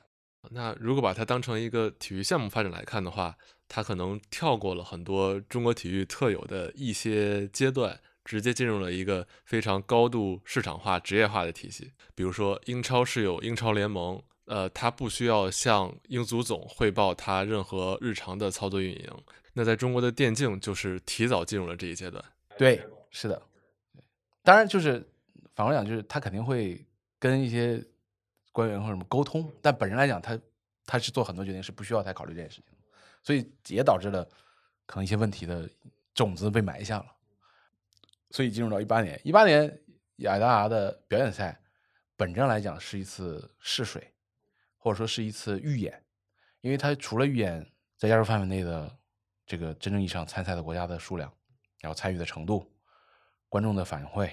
那如果把它当成一个体育项目发展来看的话，它可能跳过了很多中国体育特有的一些阶段，直接进入了一个非常高度市场化、职业化的体系。比如说，英超是有英超联盟，呃，他不需要向英足总汇报他任何日常的操作运营。那在中国的电竞就是提早进入了这一阶段。对，是的。当然，就是反过来讲，就是他肯定会跟一些官员或者什么沟通，但本人来讲，他他是做很多决定是不需要太考虑这件事情，所以也导致了可能一些问题的种子被埋下了。所以进入到一八年，一八年雅达达的表演赛，本质上来讲是一次试水，或者说是一次预演，因为它除了预演在亚洲范围内的这个真正意义上参赛的国家的数量，然后参与的程度。观众的反馈、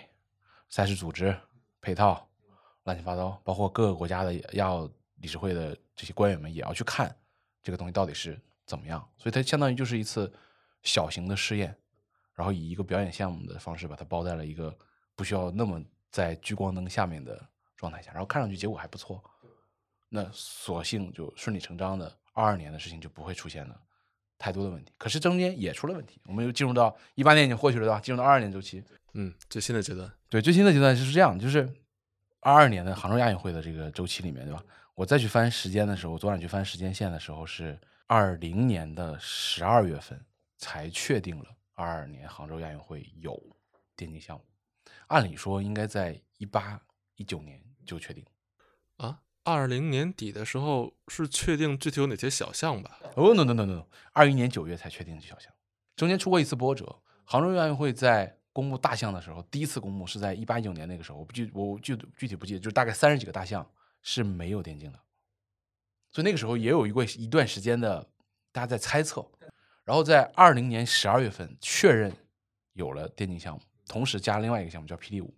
赛事组织、配套、乱七八糟，包括各个国家的要理事会的这些官员们也要去看这个东西到底是怎么样，所以它相当于就是一次小型的试验，然后以一个表演项目的方式把它包在了一个不需要那么在聚光灯下面的状态下，然后看上去结果还不错，那索性就顺理成章的二二年的事情就不会出现了太多的问题，可是中间也出了问题，我们又进入到一八年已经过去了对吧？进入到二二年周期。嗯，最新的阶段，对最新的阶段就是这样，就是二二年的杭州亚运会的这个周期里面，对吧？我再去翻时间的时候，昨晚去翻时间线的时候，是二零年的十二月份才确定了二二年杭州亚运会有电竞项目。按理说应该在一八一九年就确定啊，二零年底的时候是确定具体有哪些小项吧？哦，no no no no，二一年九月才确定小项，中间出过一次波折。杭州亚运会在公布大项的时候，第一次公布是在一八一九年那个时候，我不记我具具体不记得，就是大概三十几个大项是没有电竞的，所以那个时候也有一个一段时间的大家在猜测，然后在二零年十二月份确认有了电竞项目，同时加另外一个项目叫霹雳舞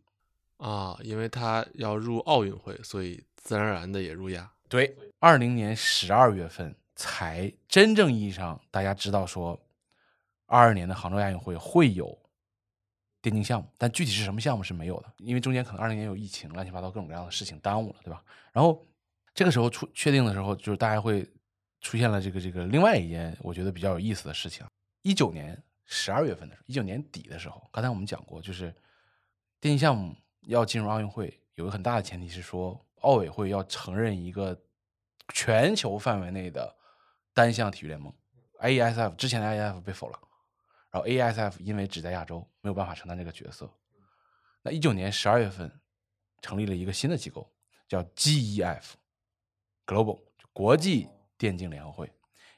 啊，因为他要入奥运会，所以自然而然的也入亚。对，二零年十二月份才真正意义上大家知道说，二二年的杭州亚运会会有。电竞项目，但具体是什么项目是没有的，因为中间可能二零年有疫情，乱七八糟各种各样的事情耽误了，对吧？然后这个时候出确定的时候，就是大家会出现了这个这个另外一件我觉得比较有意思的事情。一九年十二月份的时候，一九年底的时候，刚才我们讲过，就是电竞项目要进入奥运会，有个很大的前提是说，奥委会要承认一个全球范围内的单项体育联盟，AESF 之前的 AEF 被否了。然后 ASF 因为只在亚洲，没有办法承担这个角色。那一九年十二月份成立了一个新的机构，叫 GEF，Global 国际电竞联合会。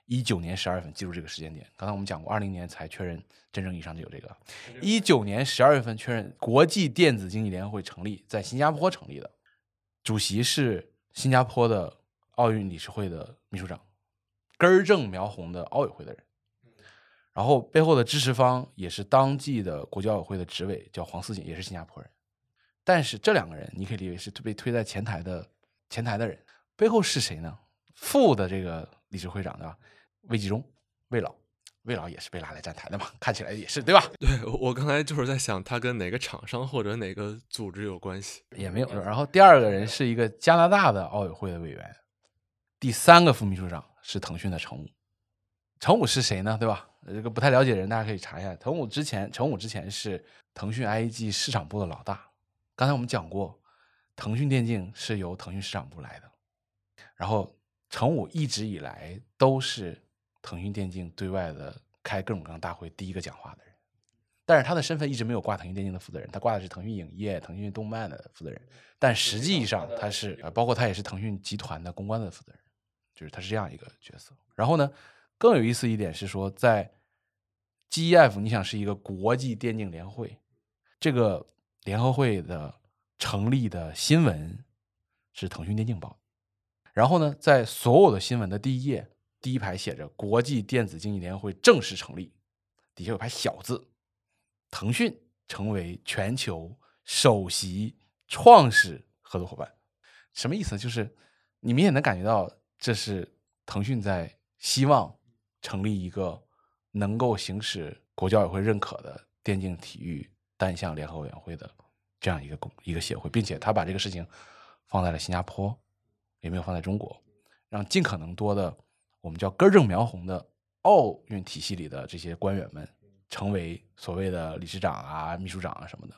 一九年十二月份，记住这个时间点。刚才我们讲过，二零年才确认真正意义上就有这个。一九年十二月份确认国际电子竞技联合会成立，在新加坡成立的，主席是新加坡的奥运理事会的秘书长，根正苗红的奥委会的人。然后背后的支持方也是当季的国际奥委会的执委，叫黄思锦，也是新加坡人。但是这两个人你可以理解是被推在前台的前台的人，背后是谁呢？副的这个理事会长对吧？魏纪中，魏老，魏老也是被拉来站台的嘛？看起来也是对吧？对我刚才就是在想，他跟哪个厂商或者哪个组织有关系？也没有。然后第二个人是一个加拿大的奥委会的委员，第三个副秘书长是腾讯的程武。程武是谁呢？对吧？这个不太了解的人，大家可以查一下。程武之前，程武之前是腾讯 IAG 市场部的老大。刚才我们讲过，腾讯电竞是由腾讯市场部来的。然后，程武一直以来都是腾讯电竞对外的开各种各样大会第一个讲话的人。但是他的身份一直没有挂腾讯电竞的负责人，他挂的是腾讯影业、腾讯动漫的负责人。但实际上他是，包括他也是腾讯集团的公关的负责人，就是他是这样一个角色。然后呢？更有意思一点是说，在 GEF，你想是一个国际电竞联合会，这个联合会的成立的新闻是腾讯电竞报的。然后呢，在所有的新闻的第一页第一排写着“国际电子竞技联合会正式成立”，底下有排小字，腾讯成为全球首席创始合作伙伴。什么意思？就是你明显能感觉到，这是腾讯在希望。成立一个能够行使国教委会认可的电竞体育单项联合委员会的这样一个公一个协会，并且他把这个事情放在了新加坡，也没有放在中国，让尽可能多的我们叫根正苗红的奥运体系里的这些官员们成为所谓的理事长啊、秘书长啊什么的，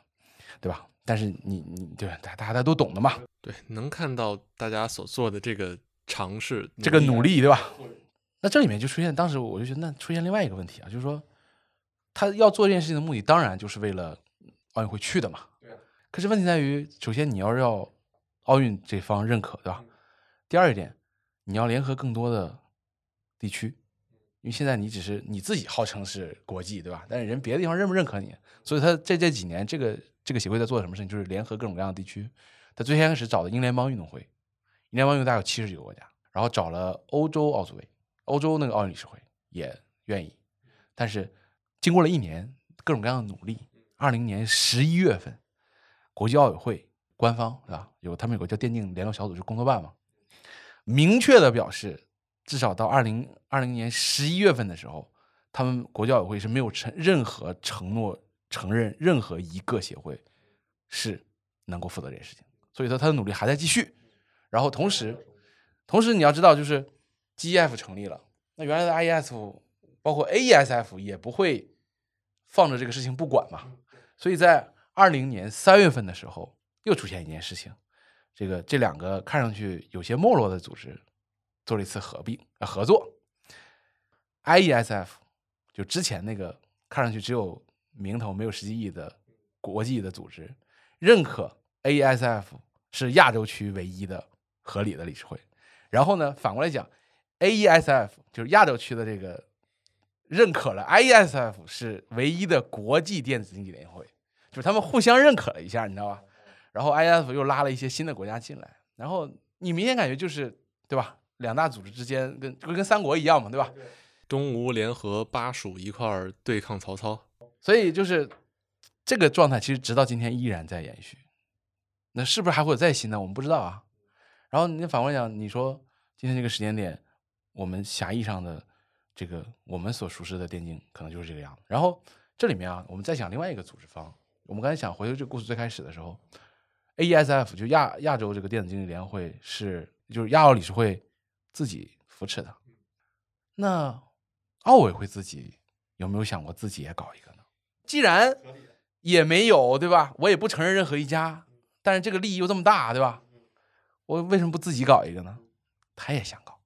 对吧？但是你你对大大家都懂的嘛？对，能看到大家所做的这个尝试这个努力，对吧？那这里面就出现，当时我就觉得，那出现另外一个问题啊，就是说，他要做这件事情的目的，当然就是为了奥运会去的嘛。对可是问题在于，首先你要是要奥运这方认可，对吧？第二一点，你要联合更多的地区，因为现在你只是你自己号称是国际，对吧？但是人别的地方认不认可你？所以他在这几年，这个这个协会在做什么事情？就是联合各种各样的地区。他最先开始找的英联邦运动会，英联邦运动大概有七十几个国家，然后找了欧洲奥组委，欧洲那个奥运理事会也愿意。但是经过了一年各种各样的努力，二零年十一月份。国际奥委会官方是吧？有他们有个叫电竞联络小组，是工作办嘛？明确的表示，至少到二零二零年十一月份的时候，他们国教委会是没有承任何承诺承认任何一个协会是能够负责这件事情。所以说，他的努力还在继续。然后同时，同时你要知道，就是 GEF 成立了，那原来的 IEF 包括 AESF 也不会放着这个事情不管嘛。所以在二零年三月份的时候，又出现一件事情，这个这两个看上去有些没落的组织做了一次合并呃合作。IESF 就之前那个看上去只有名头没有实际意义的国际的组织，认可 AESF 是亚洲区唯一的合理的理事会。然后呢，反过来讲，AESF 就是亚洲区的这个认可了 IESF 是唯一的国际电子竞技联会。就是他们互相认可了一下，你知道吧？然后 IF 又拉了一些新的国家进来，然后你明显感觉就是对吧？两大组织之间跟就跟三国一样嘛，对吧？东吴联合巴蜀一块儿对抗曹操，所以就是这个状态，其实直到今天依然在延续。那是不是还会有再新的？我们不知道啊。然后你反过来讲，你说今天这个时间点，我们狭义上的这个我们所熟知的电竞，可能就是这个样子。然后这里面啊，我们再想另外一个组织方。我们刚才想回到这个故事最开始的时候，AESF 就亚亚洲这个电子竞技联会是就是亚奥理事会自己扶持的。那奥委会自己有没有想过自己也搞一个呢？既然也没有，对吧？我也不承认任何一家，但是这个利益又这么大，对吧？我为什么不自己搞一个呢？他也想搞，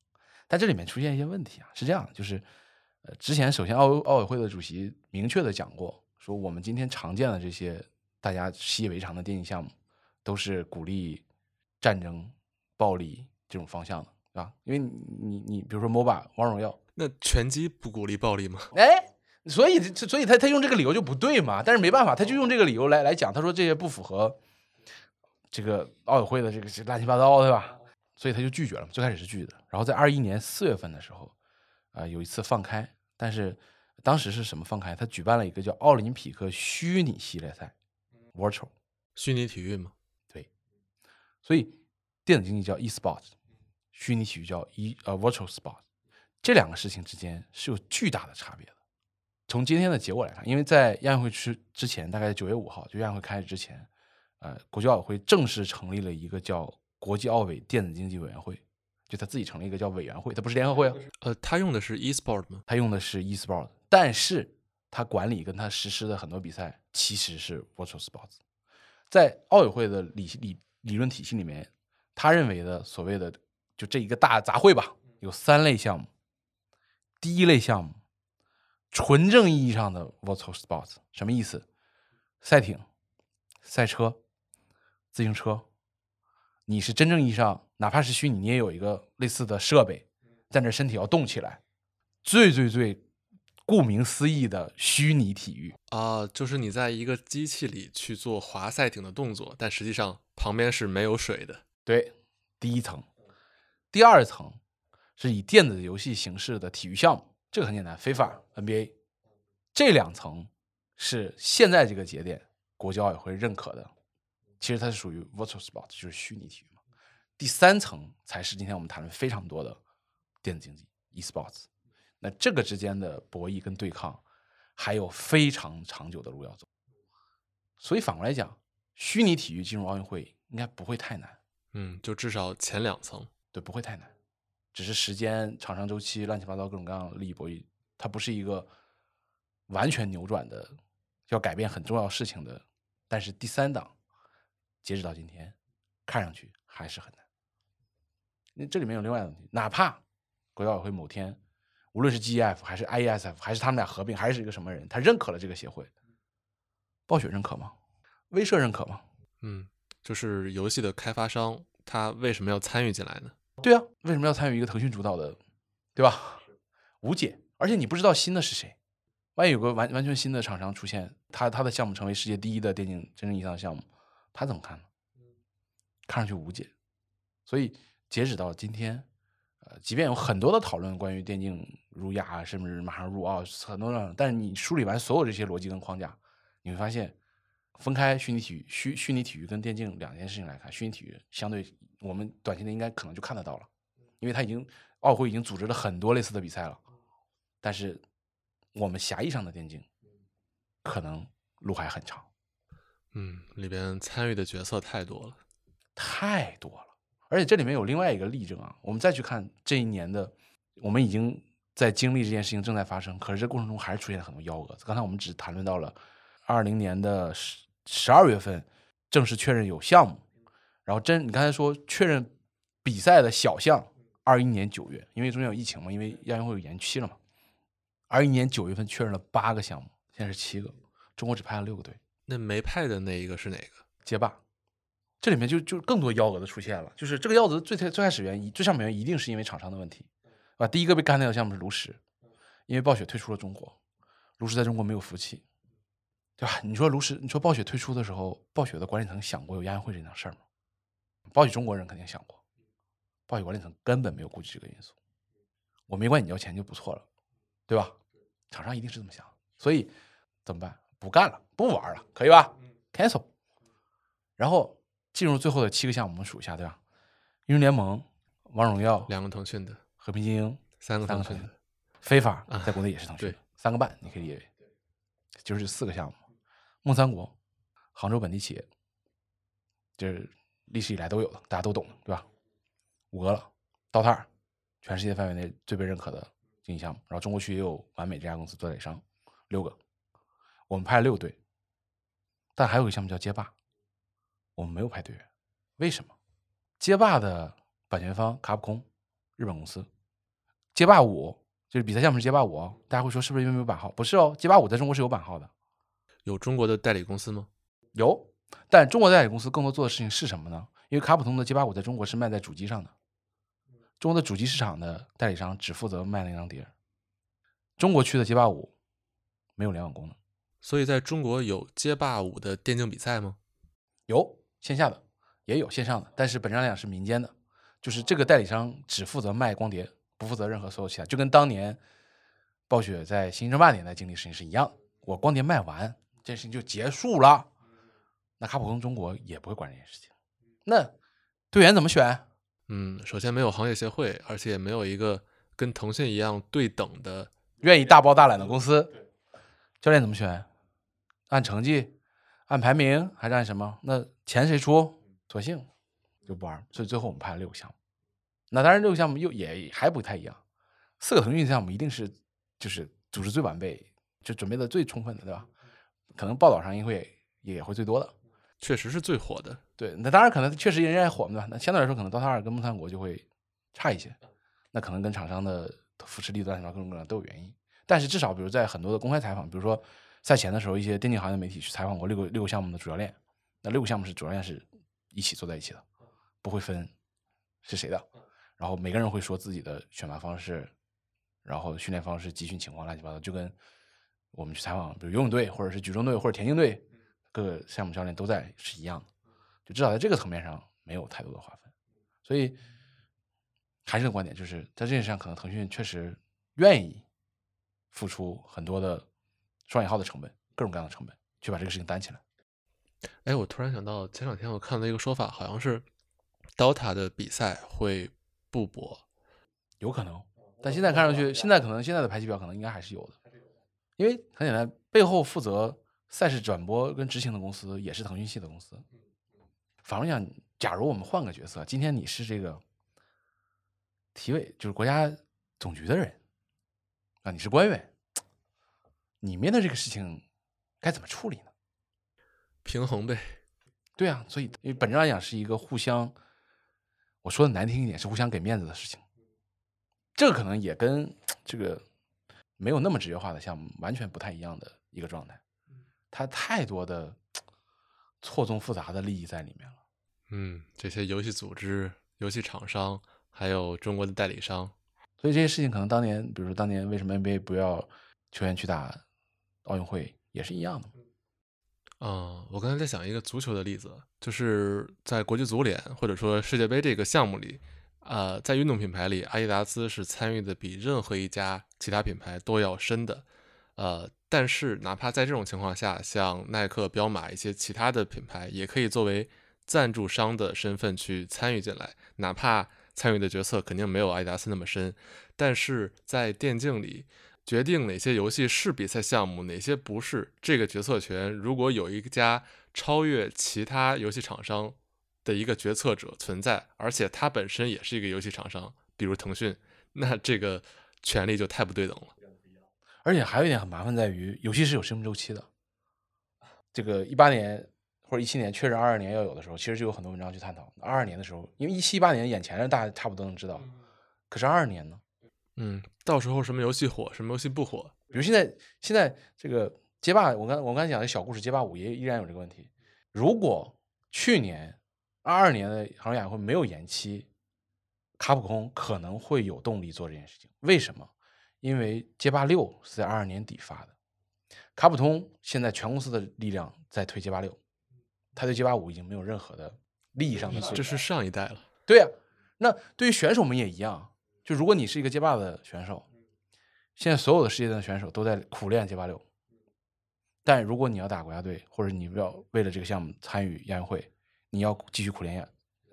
但这里面出现一些问题啊。是这样，就是呃，之前首先奥奥委会的主席明确的讲过。说我们今天常见的这些大家习以为常的电竞项目，都是鼓励战争、暴力这种方向的，对吧？因为你你你，比如说 MOBA 王者荣耀，那拳击不鼓励暴力吗？<laughs> 哎，所以所以他他用这个理由就不对嘛。但是没办法，他就用这个理由来来讲，他说这些不符合这个奥委会的这个乱七八糟，对吧？所以他就拒绝了。最开始是拒绝的，然后在二一年四月份的时候，啊，有一次放开，但是。当时是什么放开？他举办了一个叫奥林匹克虚拟系列赛，Virtual，虚拟体育吗？对，所以电子竞技叫 eSport，虚拟体育叫 e 呃 Virtual Sport，这两个事情之间是有巨大的差别的。从今天的结果来看，因为在亚运会之之前，大概九月五号就亚运会开始之前，呃，国际奥委会正式成立了一个叫国际奥委电子竞技委员会。就他自己成立一个叫委员会，他不是联合会啊。呃，他用的是 eSport 吗？他用的是 eSport，但是他管理跟他实施的很多比赛其实是 Virtual Sports。在奥委会的理理理论体系里面，他认为的所谓的就这一个大杂烩吧，有三类项目。第一类项目，纯正意义上的 Virtual Sports，什么意思？赛艇、赛车、自行车。你是真正意义上，哪怕是虚拟，你也有一个类似的设备，在那身体要动起来，最最最，顾名思义的虚拟体育啊，就是你在一个机器里去做滑赛艇的动作，但实际上旁边是没有水的。对，第一层，第二层是以电子游戏形式的体育项目，这个很简单，非法 NBA，这两层是现在这个节点国际奥委会认可的。其实它是属于 virtual sports，就是虚拟体育嘛。第三层才是今天我们谈论非常多的电子竞技 e-sports。那这个之间的博弈跟对抗，还有非常长久的路要走。所以反过来讲，虚拟体育进入奥运会应该不会太难。嗯，就至少前两层，对，不会太难。只是时间、厂商周期、乱七八糟各种各样利益博弈，它不是一个完全扭转的，要改变很重要事情的。但是第三档。截止到今天，看上去还是很难。那这里面有另外的问题，哪怕国奥委会某天，无论是 GEF 还是 IESF，还是他们俩合并，还是一个什么人，他认可了这个协会，暴雪认可吗？威社认可吗？嗯，就是游戏的开发商，他为什么要参与进来呢？对啊，为什么要参与一个腾讯主导的，对吧？无解，而且你不知道新的是谁，万一有个完完全新的厂商出现，他他的项目成为世界第一的电竞真正意义上的项目，他怎么看呢？看上去无解。所以截止到今天，呃，即便有很多的讨论关于电竞入亚，甚至马上入奥，很多人，但是你梳理完所有这些逻辑跟框架，你会发现，分开虚拟体育、虚虚拟体育跟电竞两件事情来看，虚拟体育相对我们短期内应该可能就看得到了，因为它已经奥会已经组织了很多类似的比赛了，但是我们狭义上的电竞，可能路还很长，嗯，里边参与的角色太多了。太多了。而且这里面有另外一个例证啊，我们再去看这一年的，我们已经在经历这件事情正在发生，可是这过程中还是出现了很多幺蛾子。刚才我们只谈论到了二零年的十十二月份正式确认有项目，然后真你刚才说确认比赛的小项，二一年九月，因为中间有疫情嘛，因为亚运会有延期了嘛，二一年九月份确认了八个项目，现在是七个，中国只派了六个队，那没派的那一个是哪个？街霸。这里面就就更多幺蛾子出现了，就是这个幺蛾子最最最开始原因最上面原因一定是因为厂商的问题，啊，第一个被干掉的项目是炉石，因为暴雪退出了中国，炉石在中国没有服务器，对吧？你说炉石，你说暴雪退出的时候，暴雪的管理层想过有亚运会这件事儿吗？暴雪中国人肯定想过，暴雪管理层根本没有顾及这个因素，我没管你要钱就不错了，对吧？厂商一定是这么想，所以怎么办？不干了，不玩了，可以吧？cancel，然后。进入最后的七个项目，我们数一下，对吧？英雄联盟、王者荣耀两个腾讯的，和平精英三个腾讯的，非法在国内也是腾讯，对，三个半，你可以理解为就是四个项目。梦三国，杭州本地企业，就是历史以来都有的，大家都懂，对吧？五个了，DOTA，全世界范围内最被认可的竞技项目。然后中国区也有完美这家公司做代理商，六个，我们派了六队，但还有一个项目叫街霸。我们没有派队员，为什么？街霸的版权方卡普空，日本公司。街霸五就是比赛项目是街霸五，大家会说是不是因为没有版号？不是哦，街霸五在中国是有版号的。有中国的代理公司吗？有，但中国代理公司更多做的事情是什么呢？因为卡普通的街霸五在中国是卖在主机上的，中国的主机市场的代理商只负责卖那张碟。中国区的街霸五没有联网功能，所以在中国有街霸五的电竞比赛吗？有。线下的也有线上的，但是本质上来讲是民间的，就是这个代理商只负责卖光碟，不负责任何所有其他，就跟当年暴雪在《星际争霸》年代经历事情是一样。我光碟卖完，这件事情就结束了。那卡普空中国也不会管这件事情。那队员怎么选？嗯，首先没有行业协会，而且也没有一个跟腾讯一样对等的、愿意大包大揽的公司。教练怎么选？按成绩？按排名还是按什么？那钱谁出？索性就不玩。所以最后我们拍了六个项目。那当然，六个项目又也还不太一样。四个腾讯项目一定是就是组织最完备，就准备的最充分的，对吧？可能报道上也会也会最多的。确实是最火的。对，那当然可能确实人家也火嘛，那相对来说，可能 DOTA 二跟梦三国就会差一些。那可能跟厂商的扶持力度什么各种各样都有原因。但是至少，比如在很多的公开采访，比如说。赛前的时候，一些电竞行业媒体去采访过六个六个项目的主教练，那六个项目是主教练是一起坐在一起的，不会分是谁的，然后每个人会说自己的选拔方式，然后训练方式、集训情况乱七八糟，就跟我们去采访，比如游泳队或者是举重队或者田径队各个项目教练都在是一样的，就至少在这个层面上没有太多的划分，所以还是个观点，就是在这件事上，可能腾讯确实愿意付出很多的。双引号的成本，各种各样的成本，去把这个事情担起来。哎，我突然想到，前两天我看到一个说法，好像是 DOTA 的比赛会不播，有可能。但现在看上去，现在可能现在的排期表可能应该还是有的，因为很简单，背后负责赛事转播跟执行的公司也是腾讯系的公司。反过来讲，假如我们换个角色，今天你是这个体委，就是国家总局的人啊，你是官员。你面对这个事情该怎么处理呢？平衡呗。对啊，所以因为本质上讲是一个互相我说的难听一点是互相给面子的事情。这个可能也跟这个没有那么职业化的项目完全不太一样的一个状态，它太多的错综复杂的利益在里面了。嗯，这些游戏组织、游戏厂商，还有中国的代理商，所以这些事情可能当年，比如说当年为什么 NBA 不要球员去打奥运会，也是一样的。嗯，我刚才在想一个足球的例子，就是在国际足联或者说世界杯这个项目里，呃，在运动品牌里，阿迪达斯是参与的比任何一家其他品牌都要深的。呃，但是哪怕在这种情况下，像耐克、彪马一些其他的品牌，也可以作为赞助商的身份去参与进来，哪怕参与的角色肯定没有阿迪达斯那么深，但是在电竞里。决定哪些游戏是比赛项目，哪些不是，这个决策权如果有一家超越其他游戏厂商的一个决策者存在，而且他本身也是一个游戏厂商，比如腾讯，那这个权利就太不对等了。而且还有一点很麻烦在于，游戏是有生命周期的。这个一八年或者一七年确认二二年要有的时候，其实就有很多文章去探讨。二二年的时候，因为一七一八年眼前的大家差不多能知道，可是二二年呢？嗯，到时候什么游戏火，什么游戏不火？比如现在，现在这个街霸，我刚我刚才讲的小故事，街霸五也依然有这个问题。如果去年二二年的杭州亚运会没有延期，卡普空可能会有动力做这件事情。为什么？因为街霸六是在二二年底发的，卡普通现在全公司的力量在推街霸六，他对街霸五已经没有任何的利益上的。这是上一代了。对呀，那对于选手们也一样。就如果你是一个街霸的选手，现在所有的世界的选手都在苦练街霸六，但如果你要打国家队，或者你要为了这个项目参与亚运会，你要继续苦练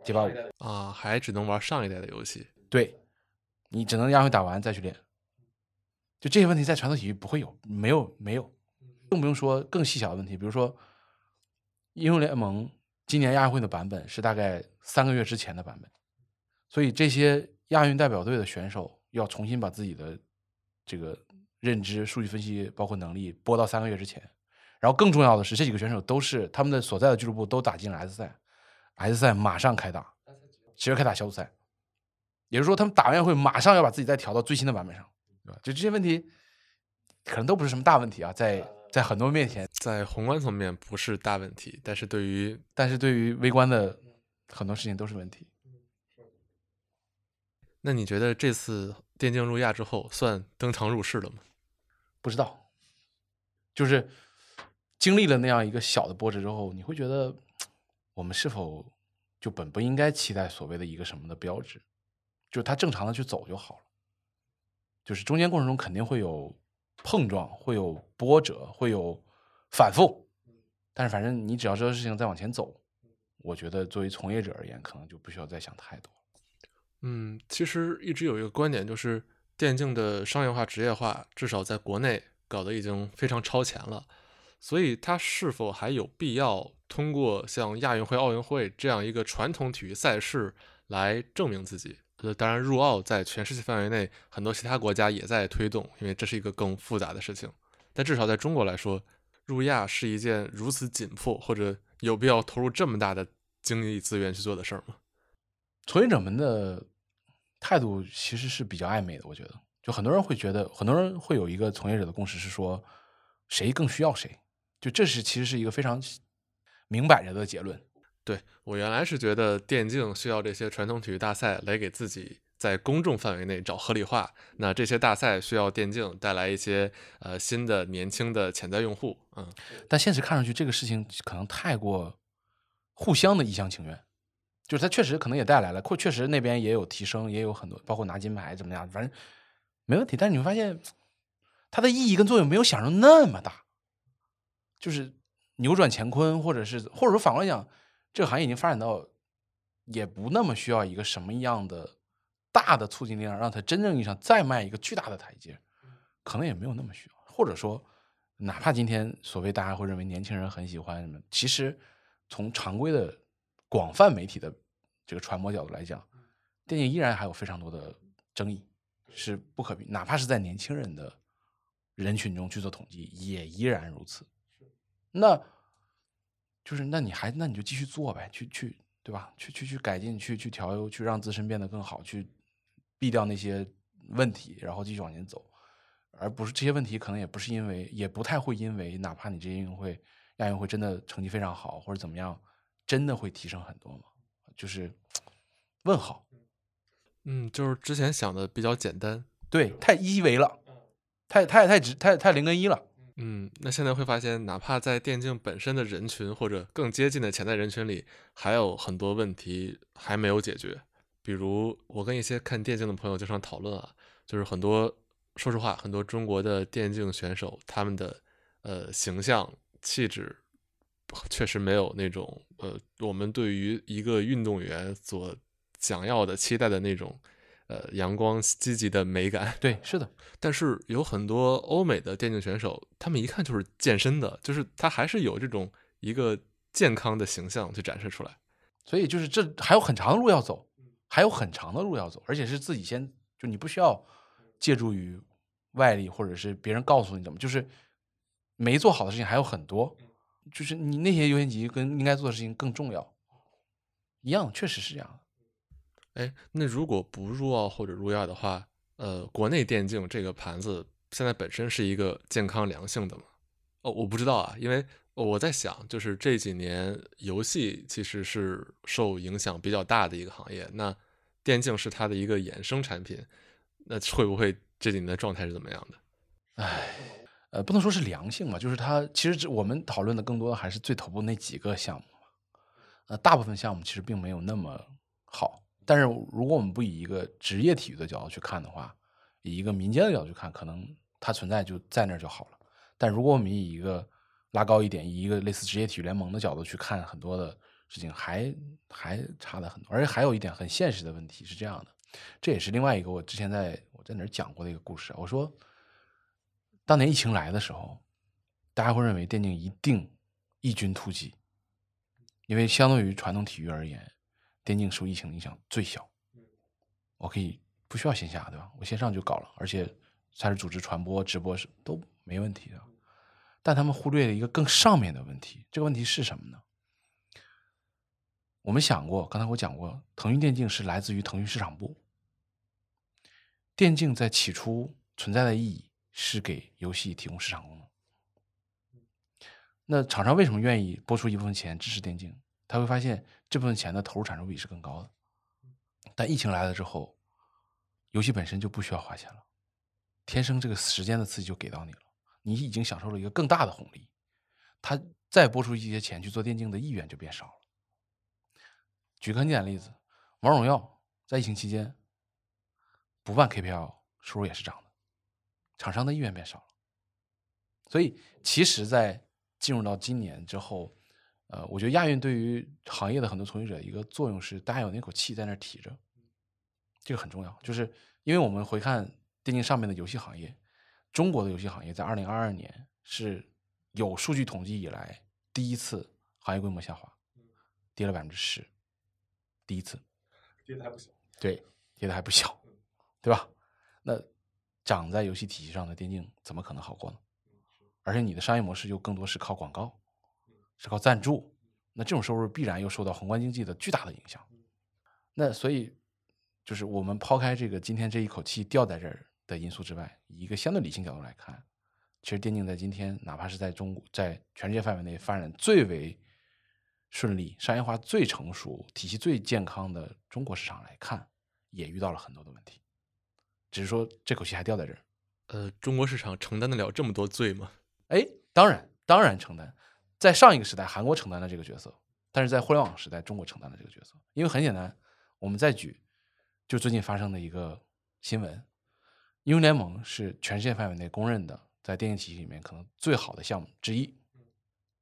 街霸五啊，还只能玩上一代的游戏。对，你只能亚运会打完再去练。就这些问题在传统体育不会有，没有没有，更不用说更细小的问题，比如说英雄联盟今年亚运会的版本是大概三个月之前的版本，所以这些。亚运代表队的选手要重新把自己的这个认知、数据分析包括能力拨到三个月之前，然后更重要的是，这几个选手都是他们的所在的俱乐部都打进了 S 赛，S 赛马上开打，其实开打小组赛，也就是说，他们打完会马上要把自己再调到最新的版本上，对吧？就这些问题可能都不是什么大问题啊，在在很多面前，在宏观层面不是大问题，但是对于但是对于微观的很多事情都是问题。那你觉得这次电竞入亚之后算登堂入室了吗？不知道，就是经历了那样一个小的波折之后，你会觉得我们是否就本不应该期待所谓的一个什么的标志？就它正常的去走就好了。就是中间过程中肯定会有碰撞，会有波折，会有反复，但是反正你只要这个事情再往前走，我觉得作为从业者而言，可能就不需要再想太多。嗯，其实一直有一个观点，就是电竞的商业化、职业化，至少在国内搞得已经非常超前了。所以，它是否还有必要通过像亚运会、奥运会这样一个传统体育赛事来证明自己？呃，当然，入奥在全世界范围内很多其他国家也在推动，因为这是一个更复杂的事情。但至少在中国来说，入亚是一件如此紧迫，或者有必要投入这么大的精力资源去做的事儿吗？从业者们的。态度其实是比较暧昧的，我觉得，就很多人会觉得，很多人会有一个从业者的共识是说，谁更需要谁，就这是其实是一个非常明摆着的结论。对我原来是觉得电竞需要这些传统体育大赛来给自己在公众范围内找合理化，那这些大赛需要电竞带来一些呃新的年轻的潜在用户，嗯，但现实看上去这个事情可能太过互相的一厢情愿。就是它确实可能也带来了，或确实那边也有提升，也有很多，包括拿金牌怎么样，反正没问题。但是你会发现，它的意义跟作用没有想象那么大，就是扭转乾坤，或者是或者说反过来讲，这个行业已经发展到也不那么需要一个什么样的大的促进力量，让它真正意义上再迈一个巨大的台阶，可能也没有那么需要。或者说，哪怕今天所谓大家会认为年轻人很喜欢什么，其实从常规的。广泛媒体的这个传播角度来讲，电竞依然还有非常多的争议，是不可避。哪怕是在年轻人的人群中去做统计，也依然如此。那就是，那你还那你就继续做呗，去去对吧？去去去改进，去去调优，去让自身变得更好，去避掉那些问题，然后继续往前走，而不是这些问题可能也不是因为，也不太会因为，哪怕你这些运动会、亚运会真的成绩非常好或者怎么样，真的会提升很多吗？就是问号。嗯，就是之前想的比较简单，对，太一维了，太太太直，太太零跟一了。嗯，那现在会发现，哪怕在电竞本身的人群或者更接近的潜在人群里，还有很多问题还没有解决。比如，我跟一些看电竞的朋友经常讨论啊，就是很多，说实话，很多中国的电竞选手，他们的呃形象气质，确实没有那种呃我们对于一个运动员所。想要的、期待的那种，呃，阳光、积极的美感。<laughs> 对，是的。但是有很多欧美的电竞选手，他们一看就是健身的，就是他还是有这种一个健康的形象去展示出来。所以就是这还有很长的路要走，还有很长的路要走，而且是自己先就你不需要借助于外力或者是别人告诉你怎么，就是没做好的事情还有很多，就是你那些优先级跟应该做的事情更重要，一样，确实是这样。哎，那如果不入奥或者入亚的话，呃，国内电竞这个盘子现在本身是一个健康良性的吗？哦，我不知道啊，因为我在想，就是这几年游戏其实是受影响比较大的一个行业，那电竞是它的一个衍生产品，那会不会这几年的状态是怎么样的？哎，呃，不能说是良性嘛，就是它其实我们讨论的更多的还是最头部那几个项目，呃，大部分项目其实并没有那么好。但是，如果我们不以一个职业体育的角度去看的话，以一个民间的角度去看，可能它存在就在那儿就好了。但如果我们以一个拉高一点，以一个类似职业体育联盟的角度去看很多的事情，还还差的很多。而且还有一点很现实的问题是这样的，这也是另外一个我之前在我在哪儿讲过的一个故事。我说，当年疫情来的时候，大家会认为电竞一定异军突起，因为相对于传统体育而言。电竞受疫情影响最小，我可以不需要线下，对吧？我线上就搞了，而且开始组织传播、直播是都没问题的。但他们忽略了一个更上面的问题，这个问题是什么呢？我们想过，刚才我讲过，腾讯电竞是来自于腾讯市场部。电竞在起初存在的意义是给游戏提供市场功能。那厂商为什么愿意拨出一部分钱支持电竞？他会发现这部分钱的投入产出比是更高的，但疫情来了之后，游戏本身就不需要花钱了，天生这个时间的刺激就给到你了，你已经享受了一个更大的红利，他再拨出一些钱去做电竞的意愿就变少了。举个很简单例子，王者荣耀在疫情期间不办 KPL 收入也是涨的，厂商的意愿变少了，所以其实，在进入到今年之后。呃，我觉得亚运对于行业的很多从业者一个作用是，大家有那口气在那提着，这个很重要。就是因为我们回看电竞上面的游戏行业，中国的游戏行业在二零二二年是有数据统计以来第一次行业规模下滑，跌了百分之十，第一次，<laughs> 跌的还不小，对，跌的还不小，对吧？那长在游戏体系上的电竞怎么可能好过呢？而且你的商业模式又更多是靠广告。是靠赞助，那这种收入必然又受到宏观经济的巨大的影响。那所以，就是我们抛开这个今天这一口气掉在这儿的因素之外，以一个相对理性角度来看，其实电竞在今天，哪怕是在中国，在全世界范围内发展最为顺利、商业化最成熟、体系最健康的中国市场来看，也遇到了很多的问题。只是说这口气还掉在这儿。呃，中国市场承担得了这么多罪吗？哎，当然，当然承担。在上一个时代，韩国承担了这个角色，但是在互联网时代，中国承担了这个角色。因为很简单，我们再举，就最近发生的一个新闻，英雄联盟是全世界范围内公认的在电竞体系里面可能最好的项目之一。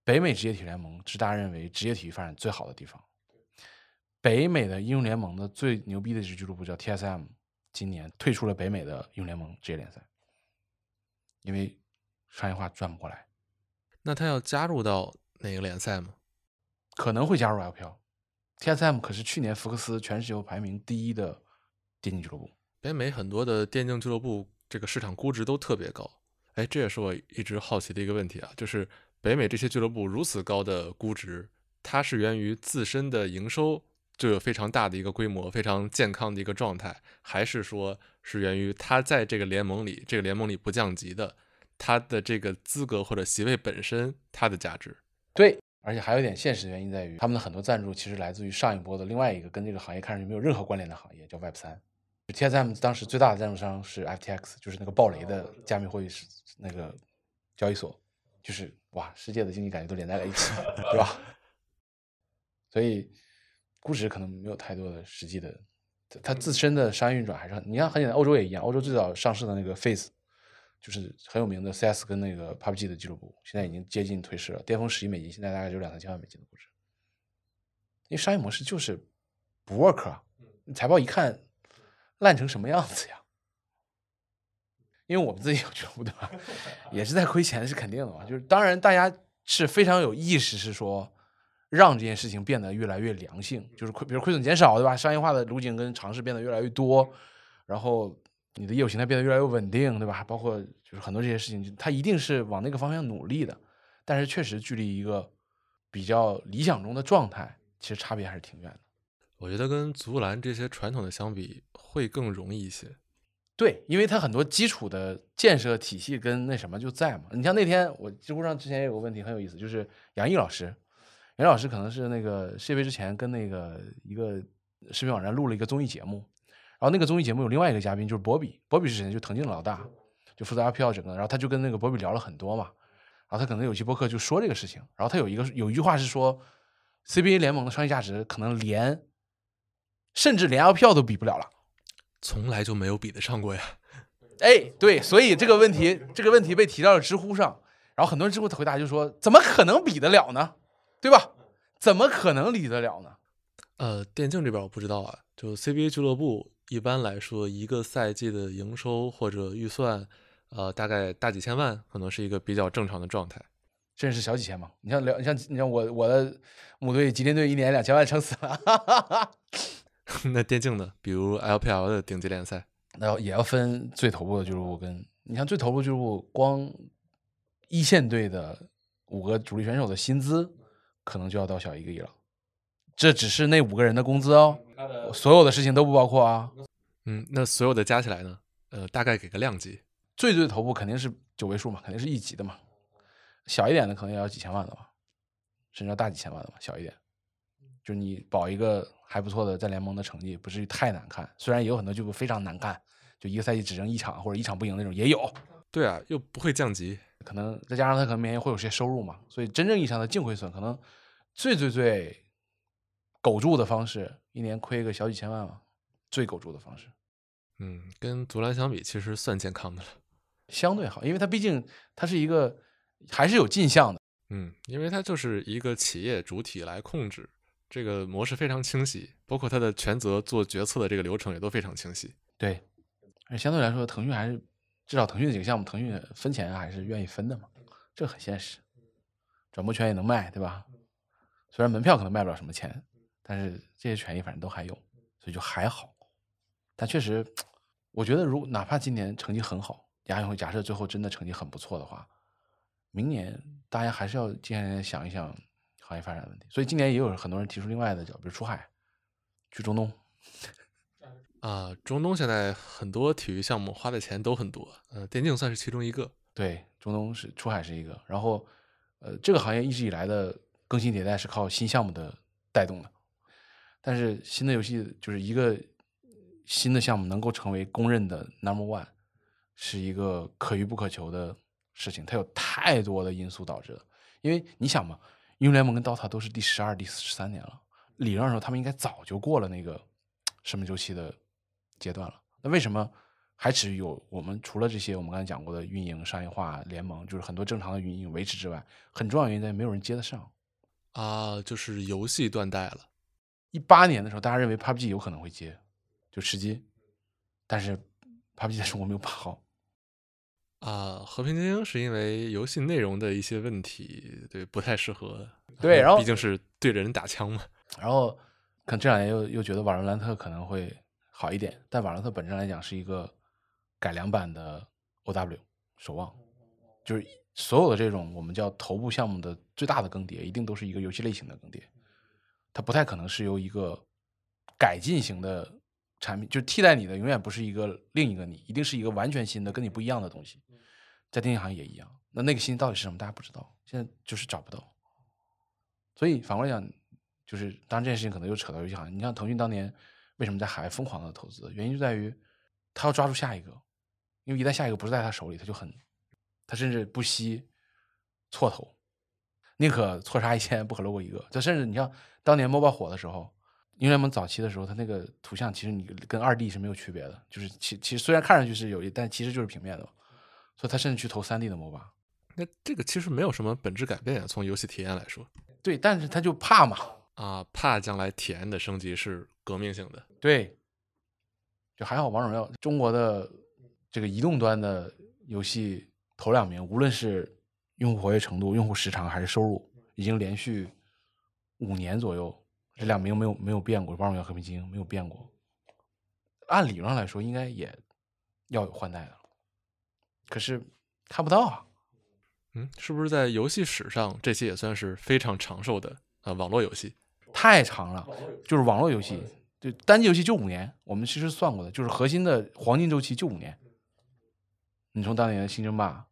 北美职业体育联盟是大家认为职业体育发展最好的地方。北美的英雄联盟的最牛逼的一支俱乐部叫 TSM，今年退出了北美的英雄联盟职业联赛，因为商业化转不过来。那他要加入到哪个联赛吗？可能会加入 LPL。TSM 可是去年福克斯全世界排名第一的电竞俱乐部。北美很多的电竞俱乐部这个市场估值都特别高。哎，这也是我一直好奇的一个问题啊，就是北美这些俱乐部如此高的估值，它是源于自身的营收就有非常大的一个规模、非常健康的一个状态，还是说是源于它在这个联盟里，这个联盟里不降级的，他的这个资格或者席位本身它的价值？对，而且还有一点现实原因在于，他们的很多赞助其实来自于上一波的另外一个跟这个行业看上去没有任何关联的行业，叫 Web 三。TSM 当时最大的赞助商是 FTX，就是那个暴雷的加密货币是那个交易所，就是哇，世界的经济感觉都连在了一起，<laughs> 对吧？所以估值可能没有太多的实际的，它自身的商业运转还是很，你看很简单，欧洲也一样，欧洲最早上市的那个 Face，就是很有名的 CS 跟那个 PUBG 的俱乐部，现在已经接近退市了，巅峰十亿美金，现在大概就两三千万美金的估值，因为商业模式就是不 work 啊，你财报一看。烂成什么样子呀？因为我们自己有俱乐部对吧，<laughs> 也是在亏钱是肯定的嘛。就是当然大家是非常有意识，是说让这件事情变得越来越良性，就是亏，比如亏损减少对吧？商业化的路径跟尝试变得越来越多，然后你的业务形态变得越来越稳定对吧？包括就是很多这些事情，它一定是往那个方向努力的。但是确实距离一个比较理想中的状态，其实差别还是挺远的。我觉得跟足篮这些传统的相比，会更容易一些。对，因为它很多基础的建设体系跟那什么就在嘛。你像那天我知乎上之前也有个问题很有意思，就是杨毅老师，杨老师可能是那个世界杯之前跟那个一个视频网站录了一个综艺节目，然后那个综艺节目有另外一个嘉宾就是波比，波比是谁？就腾讯的老大，就负责 IPL 整个，然后他就跟那个波比聊了很多嘛，然后他可能有期播客就说这个事情，然后他有一个有一句话是说，CBA 联盟的商业价值可能连。甚至连 LPL 都比不了了，从来就没有比得上过呀。哎，对，所以这个问题，这个问题被提到了知乎上，然后很多人知乎的回答就说：怎么可能比得了呢？对吧？怎么可能比得了呢？呃，电竞这边我不知道啊，就 CBA 俱乐部一般来说，一个赛季的营收或者预算，呃，大概大几千万，可能是一个比较正常的状态，甚至是小几千嘛。你像两，像你像我我的母队吉林队，一年两千万撑死了。<laughs> 那电竞呢，比如 LPL 的顶级联赛，那要也要分最头部的俱乐部跟你像最头部俱乐部，光一线队的五个主力选手的薪资可能就要到小一个亿了，这只是那五个人的工资哦，所有的事情都不包括啊。嗯，那所有的加起来呢？呃，大概给个量级，最最头部肯定是九位数嘛，肯定是一级的嘛，小一点的可能也要几千万的嘛，甚至要大几千万的嘛，小一点，就你保一个。还不错的，在联盟的成绩不至于太难看，虽然也有很多俱乐部非常难看，就一个赛季只赢一场或者一场不赢那种也有。对啊，又不会降级，可能再加上他可能明年会有些收入嘛，所以真正意义上的净亏损，可能最最最苟住的方式，一年亏个小几千万嘛，最苟住的方式。嗯，跟足篮相比，其实算健康的了，相对好，因为它毕竟它是一个还是有进项的。嗯，因为它就是一个企业主体来控制。这个模式非常清晰，包括它的权责、做决策的这个流程也都非常清晰。对，而相对来说，腾讯还是至少腾讯的几个项目，腾讯分钱还是愿意分的嘛，这很现实。转播权也能卖，对吧？虽然门票可能卖不了什么钱，但是这些权益反正都还有，所以就还好。但确实，我觉得如哪怕今年成绩很好，亚运会假设最后真的成绩很不错的话，明年大家还是要接下来想一想。行业发展问题，所以今年也有很多人提出另外的角，比如出海，去中东。<laughs> 啊，中东现在很多体育项目花的钱都很多，呃，电竞算是其中一个。对，中东是出海是一个，然后，呃，这个行业一直以来的更新迭代是靠新项目的带动的，但是新的游戏就是一个新的项目能够成为公认的 number one，是一个可遇不可求的事情，它有太多的因素导致的，因为你想嘛。英雄联盟跟 DOTA 都是第十二、第十三年了，理论上说他们应该早就过了那个生命周期的阶段了。那为什么还只有我们除了这些我们刚才讲过的运营、商业化、联盟，就是很多正常的运营维持之外，很重要原因在于没有人接得上啊，就是游戏断代了。一八年的时候，大家认为 PUBG 有可能会接，就吃鸡，但是 PUBG 在中国没有把号。啊，和平精英是因为游戏内容的一些问题，对，不太适合。对，然后毕竟是对着人打枪嘛。然后，可能这两年又又觉得瓦罗兰特可能会好一点，但瓦罗兰特本身来讲是一个改良版的 OW 守望，就是所有的这种我们叫头部项目的最大的更迭，一定都是一个游戏类型的更迭，它不太可能是由一个改进型的产品，就是替代你的永远不是一个另一个你，一定是一个完全新的跟你不一样的东西。在电信行业也一样，那那个新到底是什么，大家不知道，现在就是找不到。所以反过来讲，就是当然这件事情可能又扯到游戏行业。你像腾讯当年为什么在海外疯狂的投资，原因就在于他要抓住下一个，因为一旦下一个不是在他手里，他就很，他甚至不惜错投，宁可错杀一千，不可漏过一个。就甚至你像当年 MOBA 火的时候，英雄联盟早期的时候，它那个图像其实你跟二 D 是没有区别的，就是其其实虽然看上去是有一，但其实就是平面的，所以他甚至去投三 D 的 MOBA。那这个其实没有什么本质改变啊，从游戏体验来说。对，但是他就怕嘛，啊，怕将来体验的升级是革命性的。对，就还好，王者荣耀中国的这个移动端的游戏头两名，无论是用户活跃程度、用户时长还是收入，已经连续五年左右，这两名没有没有变过。王者荣耀、和平精英没有变过。按理论上来说，应该也要有换代的，可是看不到啊。嗯，是不是在游戏史上，这些也算是非常长寿的啊？网络游戏太长了，就是网络游戏，就单机游戏就五年。我们其实算过的，就是核心的黄金周期就五年。你从当年的星争霸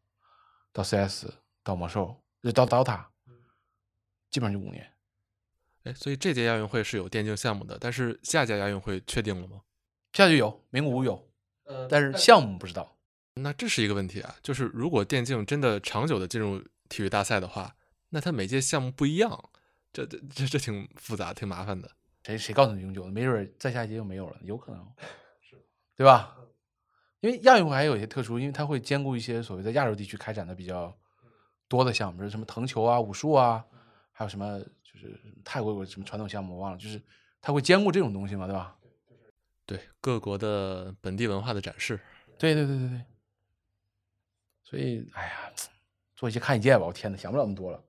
到 CS 到魔兽，到 DOTA，基本上就五年。哎，所以这届亚运会是有电竞项目的，但是下届亚运会确定了吗？下届有，名古屋有，呃但是项目不知道。那这是一个问题啊，就是如果电竞真的长久的进入体育大赛的话，那它每届项目不一样，这这这这挺复杂、挺麻烦的。谁谁告诉你永久的？没准再下一届就没有了，有可能，<laughs> 对吧？因为亚运会还有一些特殊，因为它会兼顾一些所谓在亚洲地区开展的比较多的项目，比如什么藤球啊、武术啊，还有什么就是泰国有什么传统项目我忘了，就是他会兼顾这种东西嘛，对吧？对各国的本地文化的展示。对对对对对。所以，哎呀，做一些看一届吧，我天呐，想不了那么多了。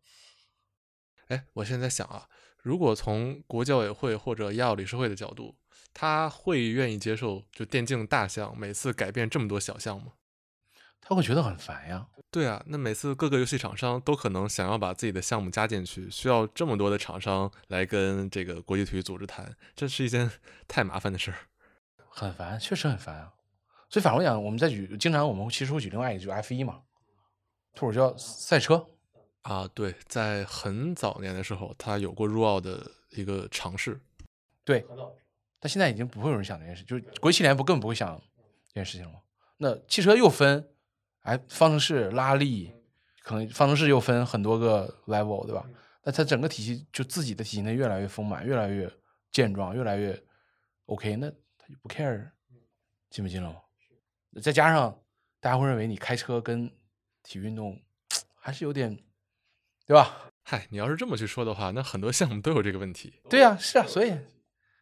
哎，我现在想啊，如果从国教委会或者亚奥理事会的角度，他会愿意接受就电竞大项每次改变这么多小项吗？他会觉得很烦呀。对啊，那每次各个游戏厂商都可能想要把自己的项目加进去，需要这么多的厂商来跟这个国际体育组织谈，这是一件 <laughs> 太麻烦的事儿。很烦，确实很烦啊。所以反过来讲，我们在举，经常我们其实会举另外一个，就是 F 一嘛，或者叫赛车啊。对，在很早年的时候，他有过入奥的一个尝试。对，但现在已经不会有人想这件事，就是国际汽联不根本不会想这件事情了。那汽车又分，哎，方程式、拉力，可能方程式又分很多个 level，对吧？那它整个体系就自己的体系内越来越丰满，越来越健壮，越来越 OK，那他就不 care 进不进了吗？再加上，大家会认为你开车跟体育运动还是有点，对吧？嗨，你要是这么去说的话，那很多项目都有这个问题。对呀，是啊，所以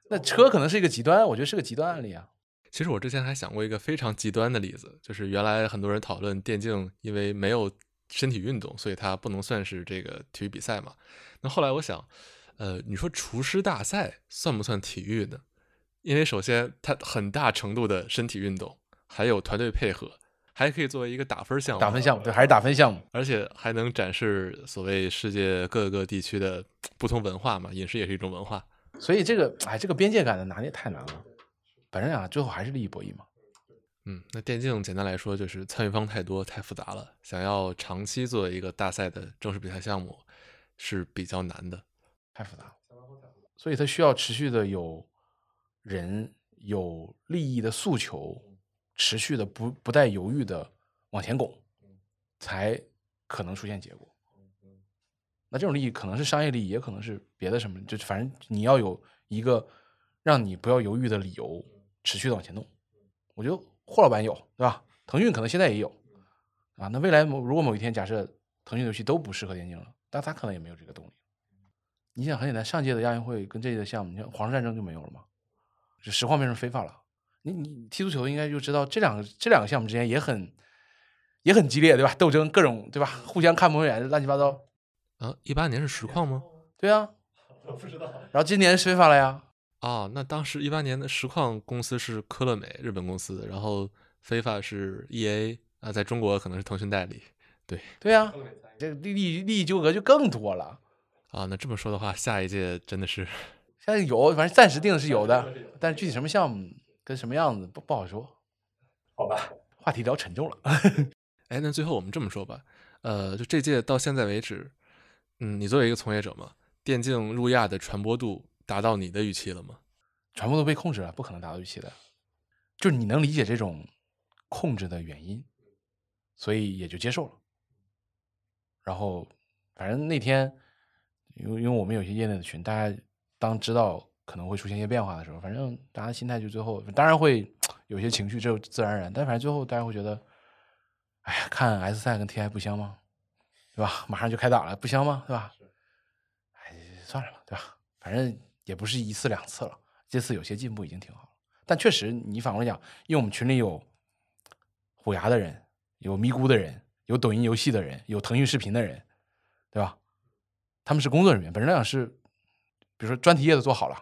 那车可能是一个极端，我觉得是个极端案例啊。其实我之前还想过一个非常极端的例子，就是原来很多人讨论电竞，因为没有身体运动，所以它不能算是这个体育比赛嘛。那后来我想，呃，你说厨师大赛算不算体育呢？因为首先它很大程度的身体运动。还有团队配合，还可以作为一个打分项目。打分项目对，还是打分项目，而且还能展示所谓世界各个地区的不同文化嘛，饮食也是一种文化。所以这个，哎，这个边界感的拿捏太难了。反正啊，最后还是利益博弈嘛。嗯，那电竞简单来说就是参与方太多，太复杂了。想要长期作为一个大赛的正式比赛项目是比较难的，太复杂了。所以它需要持续的有人有利益的诉求。持续的不不带犹豫的往前拱，才可能出现结果。那这种利益可能是商业利益，也可能是别的什么，就反正你要有一个让你不要犹豫的理由，持续的往前弄。我觉得霍老板有，对吧？腾讯可能现在也有啊。那未来某如果某一天假设腾讯游戏都不适合电竞了，但他可能也没有这个动力。你想很简单，上届的亚运会跟这届的项目，你像皇室战争就没有了嘛？就实况变成非法了。你你踢足球应该就知道这两个这两个项目之间也很也很激烈，对吧？斗争各种，对吧？互相看不顺眼，乱七八糟。啊，一八年是实况吗？对啊，<laughs> 我不知道。然后今年是非法了呀。哦，那当时一八年的实况公司是科乐美，日本公司，然后非法是 E A 啊，在中国可能是腾讯代理。对对呀，这个利益利益纠葛就更多了。啊，那这么说的话，下一届真的是。现在有，反正暂时定的是有的，但是具体什么项目跟什么样子不不好说。好吧，话题聊沉重了。<laughs> 哎，那最后我们这么说吧，呃，就这届到现在为止，嗯，你作为一个从业者嘛，电竞入亚的传播度达到你的预期了吗？全部都被控制了，不可能达到预期的。就是你能理解这种控制的原因，所以也就接受了。然后，反正那天，因为因为我们有些业内的群，大家当知道可能会出现一些变化的时候，反正大家心态就最后当然会有些情绪，这自然而然。但反正最后大家会觉得，哎呀，看 S 赛跟 TI 不香吗？对吧？马上就开打了，不香吗？对吧？哎，算了吧，对吧？反正也不是一次两次了，这次有些进步已经挺好了。但确实，你反过来讲，因为我们群里有虎牙的人，有咪咕的人。有抖音游戏的人，有腾讯视频的人，对吧？他们是工作人员，本质来讲是，比如说专题页都做好了，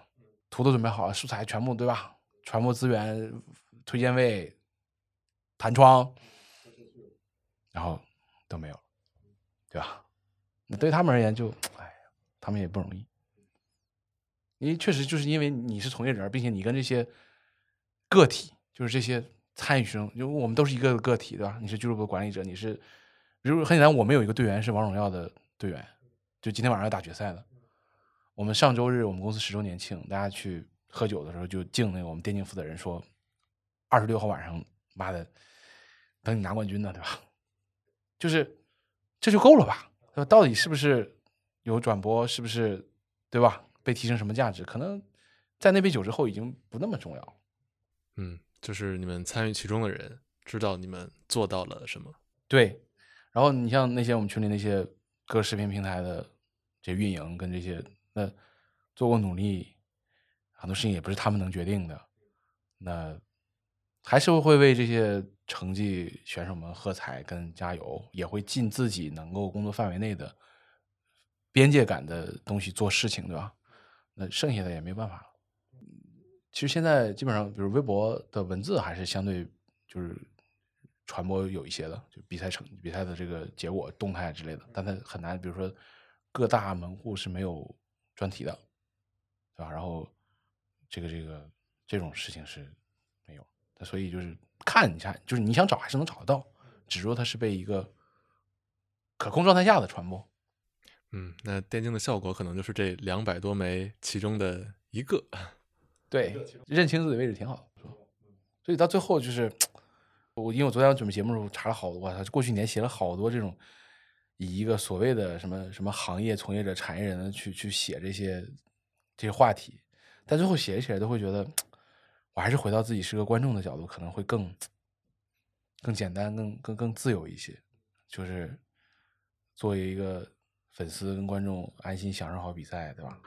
图都准备好了，素材全部对吧？传播资源、推荐位、弹窗，然后都没有，对吧？那对他们而言，就哎，他们也不容易，因为确实就是因为你是从业人，并且你跟这些个体，就是这些。参与生，因为我们都是一个个体，对吧？你是俱乐部的管理者，你是，比如很简单，我们有一个队员是王者荣耀的队员，就今天晚上要打决赛的。我们上周日我们公司十周年庆，大家去喝酒的时候就敬那个我们电竞负责人说，二十六号晚上，妈的，等你拿冠军呢，对吧？就是这就够了吧？到底是不是有转播，是不是对吧？被提升什么价值？可能在那杯酒之后已经不那么重要。嗯。就是你们参与其中的人知道你们做到了什么，对。然后你像那些我们群里那些各视频平台的这运营跟这些，那做过努力，很多事情也不是他们能决定的，那还是会为这些成绩选手们喝彩跟加油，也会尽自己能够工作范围内的边界感的东西做事情，对吧？那剩下的也没办法了。其实现在基本上，比如微博的文字还是相对就是传播有一些的，就比赛成比赛的这个结果动态之类的，但它很难，比如说各大门户是没有专题的，对吧？然后这个这个这种事情是没有，所以就是看一下，就是你想找还是能找得到，只说它是被一个可控状态下的传播。嗯，那电竞的效果可能就是这两百多枚其中的一个。<laughs> 对，认清自己位置挺好的，所以到最后就是我，因为我昨天准备节目的时候查了好多，我操，过去年写了好多这种以一个所谓的什么什么行业从业者、产业人去去写这些这些话题，但最后写起来都会觉得，我还是回到自己是个观众的角度，可能会更更简单、更更更自由一些，就是作为一个粉丝跟观众安心享受好比赛，对吧？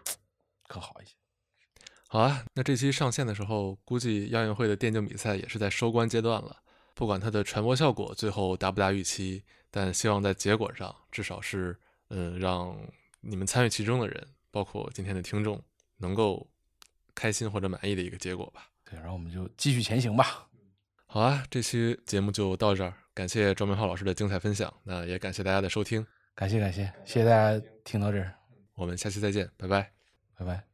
更好一些。好啊，那这期上线的时候，估计亚运会的电竞比赛也是在收官阶段了。不管它的传播效果最后达不达预期，但希望在结果上，至少是，嗯，让你们参与其中的人，包括今天的听众，能够开心或者满意的一个结果吧。对，然后我们就继续前行吧。好啊，这期节目就到这儿，感谢庄明浩老师的精彩分享，那也感谢大家的收听，感谢感谢，谢谢大家听到这儿，我们下期再见，拜拜，拜拜。